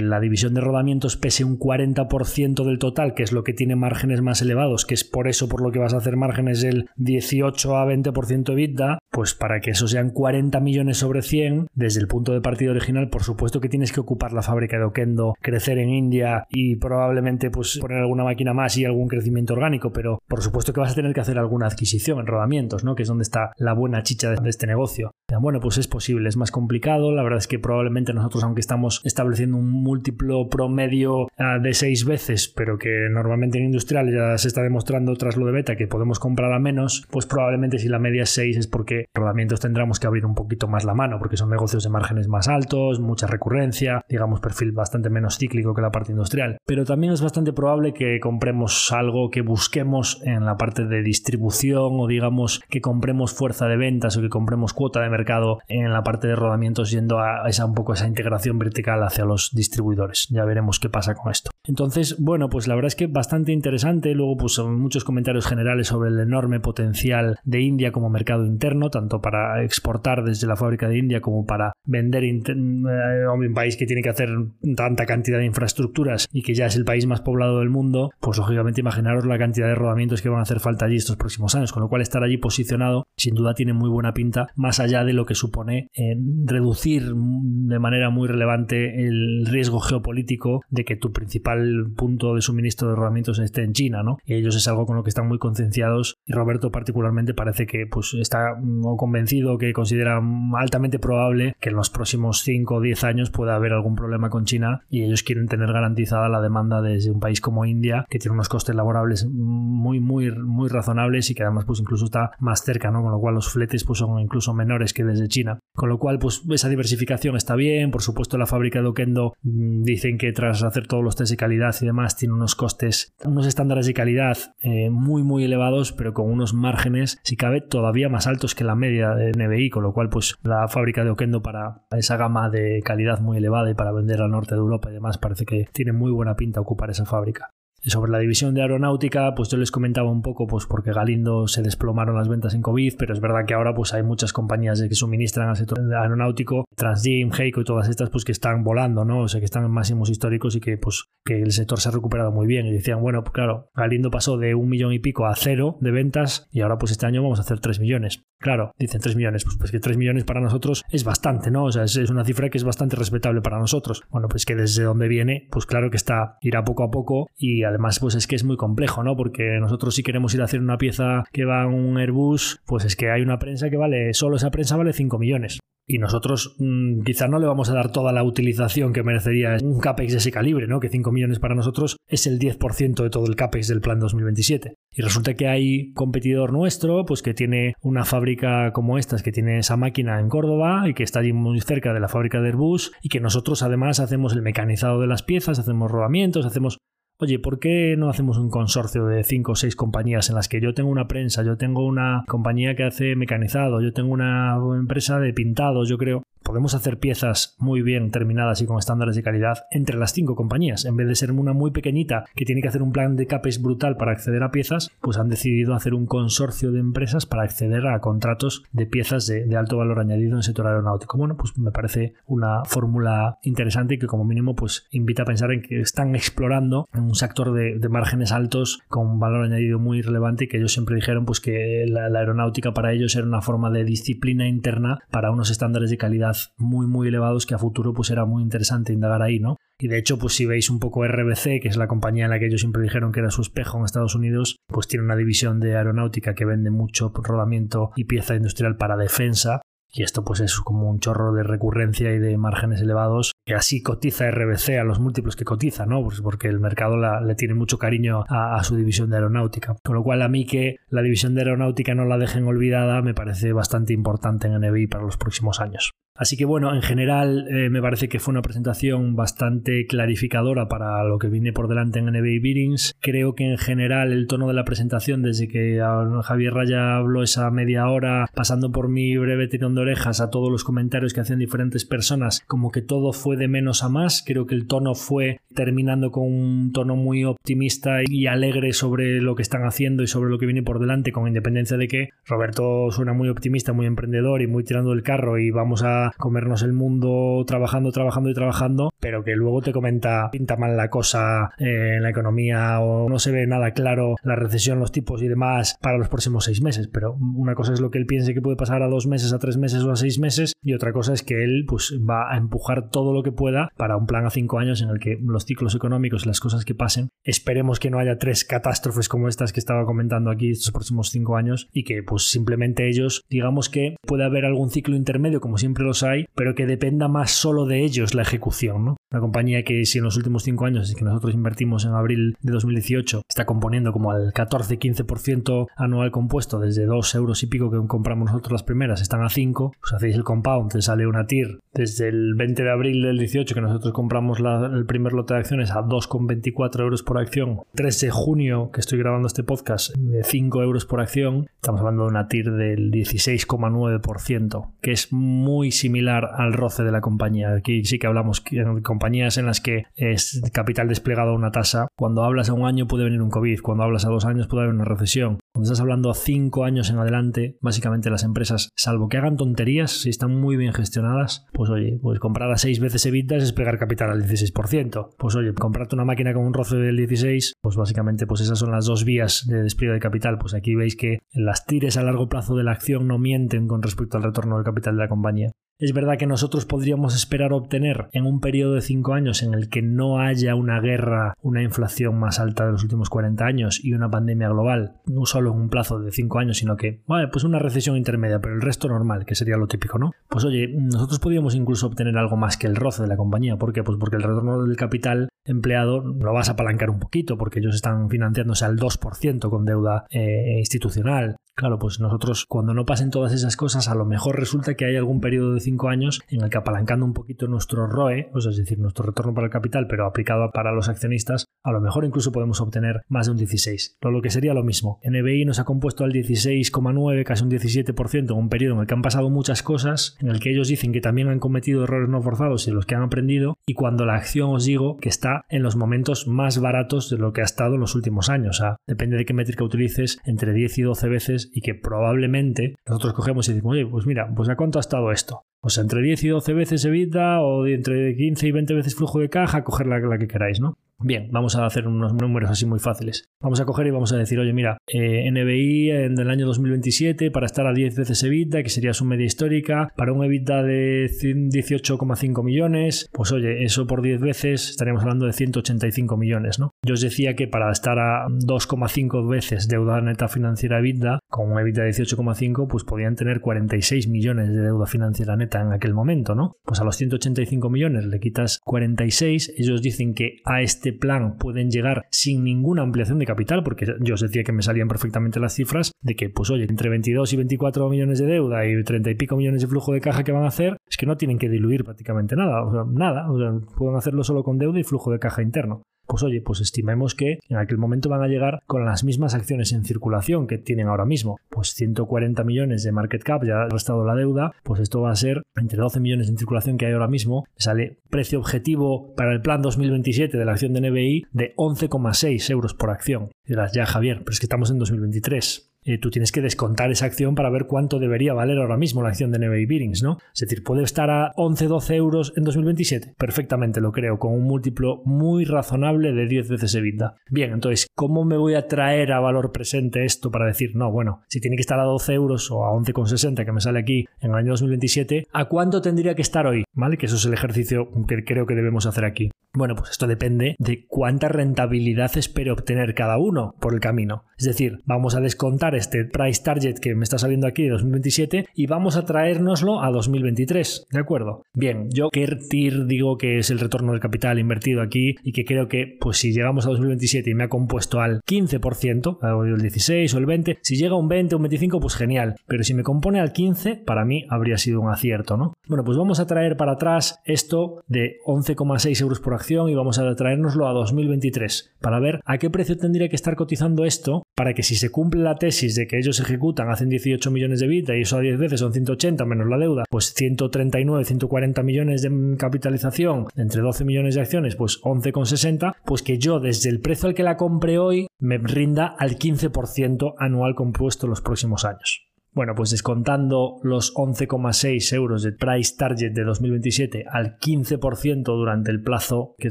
la división de rodamientos pese un 40% del total, que es lo que tiene márgenes más elevados, que es por eso por lo que vas a hacer márgenes del 18 a 20% de EBITDA, pues para que eso sean 40 millones sobre 100, desde el punto de partida original, por supuesto que tienes que ocupar la fábrica de Oquendo, crecer en India y probablemente pues poner alguna máquina más y algún crecimiento orgánico, pero por supuesto que vas a tener que hacer alguna adquisición en rodamientos, ¿no? Que es donde está la buena chicha de este negocio. Bueno, pues es posible, es más complicado, la verdad es que probablemente nosotros, aunque estamos estableciendo un múltiplo promedio ah, de seis veces, pero que normalmente en industrial ya se está demostrando tras lo de beta que podemos comprar a menos, pues probablemente si la media es 6 es porque rodamientos tendremos que abrir un poquito más la mano porque son negocios de márgenes más altos, mucha recurrencia, digamos perfil bastante menos cíclico que la parte industrial. Pero también es bastante probable que compremos algo que busquemos en la parte de distribución o digamos que compremos fuerza de ventas o que compremos cuota de mercado en la parte de rodamientos yendo a esa un poco esa integración vertical hacia los distribuidores. Ya veremos qué pasa con esto. Entonces, bueno, pues la verdad es que bastante interesante. Luego, pues muchos comentarios generales sobre el enorme potencial de India como mercado interno tanto para exportar desde la fábrica de India como para vender eh, a un país que tiene que hacer tanta cantidad de infraestructuras y que ya es el país más poblado del mundo, pues lógicamente imaginaros la cantidad de rodamientos que van a hacer falta allí estos próximos años, con lo cual estar allí posicionado sin duda tiene muy buena pinta, más allá de lo que supone eh, reducir de manera muy relevante el riesgo geopolítico de que tu principal punto de suministro de rodamientos esté en China, ¿no? Ellos es algo con lo que están muy concienciados y Roberto particularmente parece que pues está convencido que considera altamente probable que en los próximos 5 o 10 años pueda haber algún problema con China y ellos quieren tener garantizada la demanda desde un país como India que tiene unos costes laborables muy muy muy razonables y que además pues incluso está más cerca, ¿no? Con lo cual los fletes pues son incluso menores que desde China. Con lo cual pues esa diversificación está bien, por supuesto la fábrica de Okendo mm, dicen que tras hacer todos los test de calidad y demás tiene unos costes, unos estándares de calidad eh, muy muy elevados pero con unos márgenes si cabe todavía más altos que la media de NBI, con lo cual pues la fábrica de Okendo para esa gama de calidad muy elevada y para vender al norte de Europa y demás parece que tiene muy buena pinta ocupar esa fábrica. Sobre la división de aeronáutica, pues yo les comentaba un poco, pues porque Galindo se desplomaron las ventas en COVID, pero es verdad que ahora pues hay muchas compañías que suministran al sector aeronáutico, Transgym, Heiko y todas estas, pues que están volando, ¿no? O sea, que están en máximos históricos y que pues que el sector se ha recuperado muy bien. Y decían, bueno, pues claro, Galindo pasó de un millón y pico a cero de ventas y ahora pues este año vamos a hacer tres millones. Claro, dicen 3 millones, pues, pues que 3 millones para nosotros es bastante, ¿no? O sea, es, una cifra que es bastante respetable para nosotros. Bueno, pues que desde donde viene, pues claro que está, irá poco a poco y además pues es que es muy complejo, ¿no? Porque nosotros si queremos ir a hacer una pieza que va en un Airbus, pues es que hay una prensa que vale, solo esa prensa vale 5 millones y nosotros mm, quizá no le vamos a dar toda la utilización que merecería un CAPEX de ese calibre, ¿no? que 5 millones para nosotros es el 10% de todo el CAPEX del plan 2027. Y resulta que hay competidor nuestro, pues que tiene una fábrica como estas, que tiene esa máquina en Córdoba y que está allí muy cerca de la fábrica de Airbus y que nosotros además hacemos el mecanizado de las piezas, hacemos rodamientos, hacemos oye, ¿por qué no hacemos un consorcio de cinco o seis compañías en las que yo tengo una prensa, yo tengo una compañía que hace mecanizado, yo tengo una empresa de pintados, yo creo, podemos hacer piezas muy bien terminadas y con estándares de calidad entre las cinco compañías. En vez de ser una muy pequeñita que tiene que hacer un plan de CAPEX brutal para acceder a piezas, pues han decidido hacer un consorcio de empresas para acceder a contratos de piezas de, alto valor añadido en el sector aeronáutico. Bueno, pues me parece una fórmula interesante y que como mínimo pues invita a pensar en que están explorando sector de, márgenes altos con valor añadido muy relevante y que ellos siempre dijeron pues que la aeronáutica para ellos era una forma de disciplina interna para unos estándares de calidad muy muy elevados que a futuro pues era muy interesante indagar ahí, ¿no? Y de hecho, pues si veis un poco RBC, que es la compañía en la que ellos siempre dijeron que era su espejo en Estados Unidos, pues tiene una división de aeronáutica que vende mucho rodamiento y pieza industrial para defensa y esto pues es como un chorro de recurrencia y de márgenes elevados que así cotiza RBC a los múltiplos que cotiza, ¿no? Pues porque el mercado le tiene mucho cariño a, a, su división de aeronáutica. Con lo cual a mí que la división de aeronáutica no la dejen olvidada me parece bastante importante en NBI para los próximos años. Así que bueno, en general eh, me parece que fue una presentación bastante clarificadora para lo que viene por delante en NBA Beatings. Creo que en general el tono de la presentación, desde que Javier Raya habló esa media hora, pasando por mi breve tirón de orejas a todos los comentarios que hacían diferentes personas, como que todo fue de menos a más. Creo que el tono fue terminando con un tono muy optimista y alegre sobre lo que están haciendo y sobre lo que viene por delante, con independencia de que Roberto suena muy optimista, muy emprendedor y muy tirando el carro y vamos a comernos el mundo trabajando, trabajando y trabajando, pero que luego te comenta pinta mal la cosa eh, en la economía o no se ve nada claro la recesión, los tipos y demás para los próximos seis meses. Pero una cosa es lo que él piense que puede pasar a dos meses, a tres meses o a seis meses y otra cosa es que él pues va a empujar todo lo que pueda para un plan a cinco años en el que los ciclos económicos las cosas que pasen, esperemos que no haya tres catástrofes como estas que estaba comentando aquí estos próximos cinco años y que pues simplemente ellos digamos que puede haber algún ciclo intermedio como siempre hay, pero que dependa más solo de ellos la ejecución, ¿no? Una compañía que si en los últimos cinco años que nosotros invertimos en abril de 2018 está componiendo como al 14-15% anual compuesto desde 2 euros y pico que compramos nosotros las primeras están a 5, pues hacéis el compound, te sale una TIR desde el 20 de abril del 18 que nosotros compramos el primer lote de acciones a 2,24 euros por acción, 3 de junio que estoy grabando este podcast de 5 euros por acción, estamos hablando de una TIR del 16,9%, que es muy similar al roce de la compañía. Aquí sí que hablamos de compañías en las que es capital desplegado a una tasa. Cuando hablas a un año puede venir un COVID, cuando hablas a dos años puede haber una recesión. Cuando estás hablando cinco años en adelante, básicamente las empresas, salvo que hagan tonterías, si están muy bien gestionadas, pues oye, pues comprar a seis veces EBITDA es desplegar capital al 16%. Pues oye, comprarte una máquina con un roce del 16, pues básicamente pues esas son las dos vías de despliegue de capital. Pues aquí veis que las tires a largo plazo de la acción no mienten con respecto al retorno del capital de la compañía. Es verdad que nosotros podríamos esperar obtener en un periodo de 5 años en el que no haya una guerra, una inflación más alta de los últimos 40 años y una pandemia global, no solo en un plazo de 5 años, sino que, vale, pues una recesión intermedia, pero el resto normal, que sería lo típico, ¿no? Pues oye, nosotros podríamos incluso obtener algo más que el roce de la compañía. ¿Por qué? Pues porque el retorno del capital empleado lo vas a apalancar un poquito porque ellos están financiándose al 2% con deuda eh, institucional. Claro, pues nosotros cuando no pasen todas esas cosas, a lo mejor resulta que hay algún periodo de 5 años en el que apalancando un poquito nuestro ROE, o sea, es decir, nuestro retorno para el capital, pero aplicado para los accionistas, a lo mejor incluso podemos obtener más de un 16, lo que sería lo mismo. NBI nos ha compuesto al 16,9, casi un 17% en un periodo en el que han pasado muchas cosas, en el que ellos dicen que también han cometido errores no forzados y los que han aprendido, y cuando la acción os digo que está en los momentos más baratos de lo que ha estado en los últimos años. O sea, depende de qué métrica utilices, entre 10 y 12 veces y que probablemente nosotros cogemos y decimos, oye, pues mira, pues ¿a cuánto ha estado esto? Pues entre 10 y 12 veces EBITDA o entre 15 y 20 veces flujo de caja, coger la, la que queráis, ¿no? Bien, vamos a hacer unos números así muy fáciles. Vamos a coger y vamos a decir, oye, mira, eh, NBI en el año 2027 para estar a 10 veces EBITDA, que sería su media histórica, para un EBITDA de 18,5 millones, pues oye, eso por 10 veces estaríamos hablando de 185 millones, ¿no? Yo os decía que para estar a 2,5 veces deuda neta financiera EBITDA, con un EBITDA de 18,5, pues podían tener 46 millones de deuda financiera neta en aquel momento, ¿no? Pues a los 185 millones le quitas 46, ellos dicen que a este plan pueden llegar sin ninguna ampliación de capital, porque yo os decía que me salían perfectamente las cifras de que, pues oye, entre 22 y 24 millones de deuda y 30 y pico millones de flujo de caja que van a hacer, es que no tienen que diluir prácticamente nada, o sea, nada, o sea, pueden hacerlo solo con deuda y flujo de caja interno pues oye, pues estimemos que en aquel momento van a llegar con las mismas acciones en circulación que tienen ahora mismo. Pues 140 millones de market cap, ya ha restado la deuda, pues esto va a ser entre 12 millones en circulación que hay ahora mismo, sale precio objetivo para el plan 2027 de la acción de NBI de 11,6 euros por acción. dirás, ya Javier, pero es que estamos en 2023. Eh, tú tienes que descontar esa acción para ver cuánto debería valer ahora mismo la acción de Neve Bearings, ¿no? Es decir, puede estar a 11-12 euros en 2027. Perfectamente lo creo, con un múltiplo muy razonable de 10 veces EBITDA. Bien, entonces, ¿cómo me voy a traer a valor presente esto para decir, no, bueno, si tiene que estar a 12 euros o a 11,60 que me sale aquí en el año 2027, ¿a cuánto tendría que estar hoy? ¿Vale? Que eso es el ejercicio que creo que debemos hacer aquí. Bueno, pues esto depende de cuánta rentabilidad espere obtener cada uno por el camino. Es decir, vamos a descontar este price target que me está saliendo aquí de 2027 y vamos a traérnoslo a 2023, ¿de acuerdo? Bien, yo que TIR digo que es el retorno del capital invertido aquí y que creo que pues si llegamos a 2027 y me ha compuesto al 15%, el 16 o el 20, si llega un 20 o un 25 pues genial, pero si me compone al 15 para mí habría sido un acierto, ¿no? Bueno, pues vamos a traer para atrás esto de 11,6 euros por y vamos a traernoslo a 2023 para ver a qué precio tendría que estar cotizando esto para que si se cumple la tesis de que ellos ejecutan, hacen 18 millones de vida y eso a 10 veces son 180 menos la deuda, pues 139, 140 millones de capitalización entre 12 millones de acciones, pues 11,60, pues que yo desde el precio al que la compre hoy me rinda al 15% anual compuesto los próximos años. Bueno, pues descontando los 11,6 euros de price target de 2027 al 15% durante el plazo que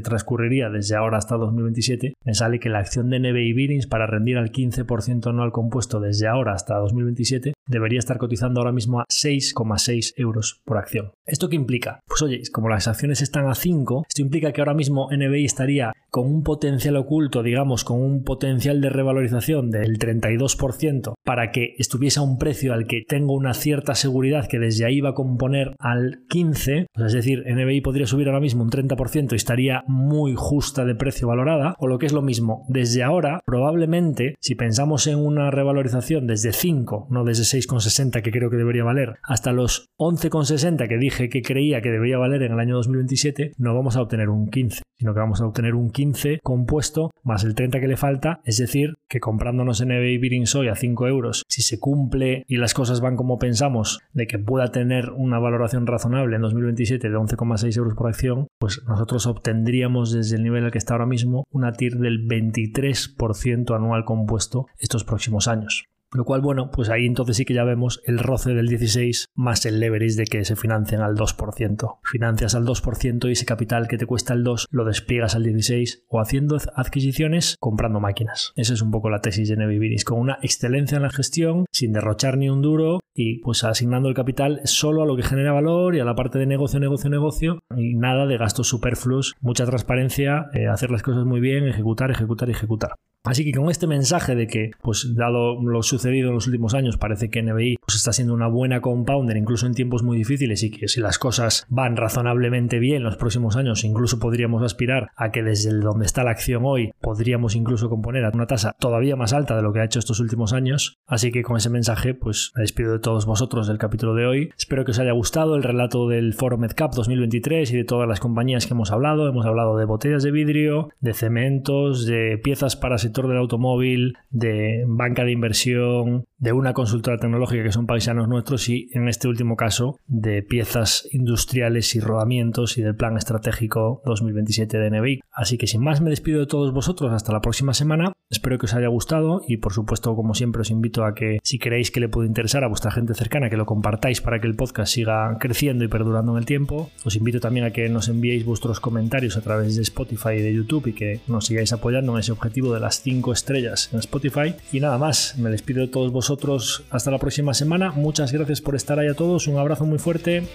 transcurriría desde ahora hasta 2027, me sale que la acción de NBI Bearings para rendir al 15% anual compuesto desde ahora hasta 2027 debería estar cotizando ahora mismo a 6,6 euros por acción. ¿Esto qué implica? Pues oye, como las acciones están a 5, esto implica que ahora mismo NBI estaría con un potencial oculto, digamos, con un potencial de revalorización del 32% para que estuviese a un precio al que tengo una cierta seguridad que desde ahí va a componer al 15, es decir, NBI podría subir ahora mismo un 30% y estaría muy justa de precio valorada, o lo que es lo mismo, desde ahora probablemente si pensamos en una revalorización desde 5, no desde 6,60 que creo que debería valer, hasta los 11,60 que dije que creía que debería valer en el año 2027, no vamos a obtener un 15, sino que vamos a obtener un 15 compuesto más el 30 que le falta, es decir, que comprándonos NBI Bidding Soy a 5 euros, si se cumple y las cosas van como pensamos, de que pueda tener una valoración razonable en 2027 de 11,6 euros por acción, pues nosotros obtendríamos desde el nivel al que está ahora mismo una TIR del 23% anual compuesto estos próximos años. Lo cual, bueno, pues ahí entonces sí que ya vemos el roce del 16 más el leverage de que se financian al 2%. Financias al 2% y ese capital que te cuesta el 2 lo despliegas al 16 o haciendo adquisiciones comprando máquinas. Esa es un poco la tesis de Neviviris, con una excelencia en la gestión, sin derrochar ni un duro y pues asignando el capital solo a lo que genera valor y a la parte de negocio, negocio, negocio y nada de gastos superfluos, mucha transparencia, eh, hacer las cosas muy bien, ejecutar, ejecutar, ejecutar. Así que con este mensaje de que, pues dado lo sucedido en los últimos años, parece que NBI pues, está siendo una buena compounder, incluso en tiempos muy difíciles, y que si las cosas van razonablemente bien los próximos años, incluso podríamos aspirar a que desde donde está la acción hoy, podríamos incluso componer a una tasa todavía más alta de lo que ha hecho estos últimos años. Así que con ese mensaje, pues me despido de todos vosotros del capítulo de hoy. Espero que os haya gustado el relato del Foro MedCap 2023 y de todas las compañías que hemos hablado. Hemos hablado de botellas de vidrio, de cementos, de piezas para del automóvil, de banca de inversión, de una consultora tecnológica que son paisanos nuestros y en este último caso de piezas industriales y rodamientos y del plan estratégico 2027 de NBI. Así que sin más me despido de todos vosotros hasta la próxima semana. Espero que os haya gustado y por supuesto como siempre os invito a que si queréis que le pueda interesar a vuestra gente cercana que lo compartáis para que el podcast siga creciendo y perdurando en el tiempo. Os invito también a que nos enviéis vuestros comentarios a través de Spotify y de YouTube y que nos sigáis apoyando en ese objetivo de las 5 estrellas en Spotify. Y nada más, me despido de todos vosotros hasta la próxima semana. Muchas gracias por estar ahí a todos. Un abrazo muy fuerte.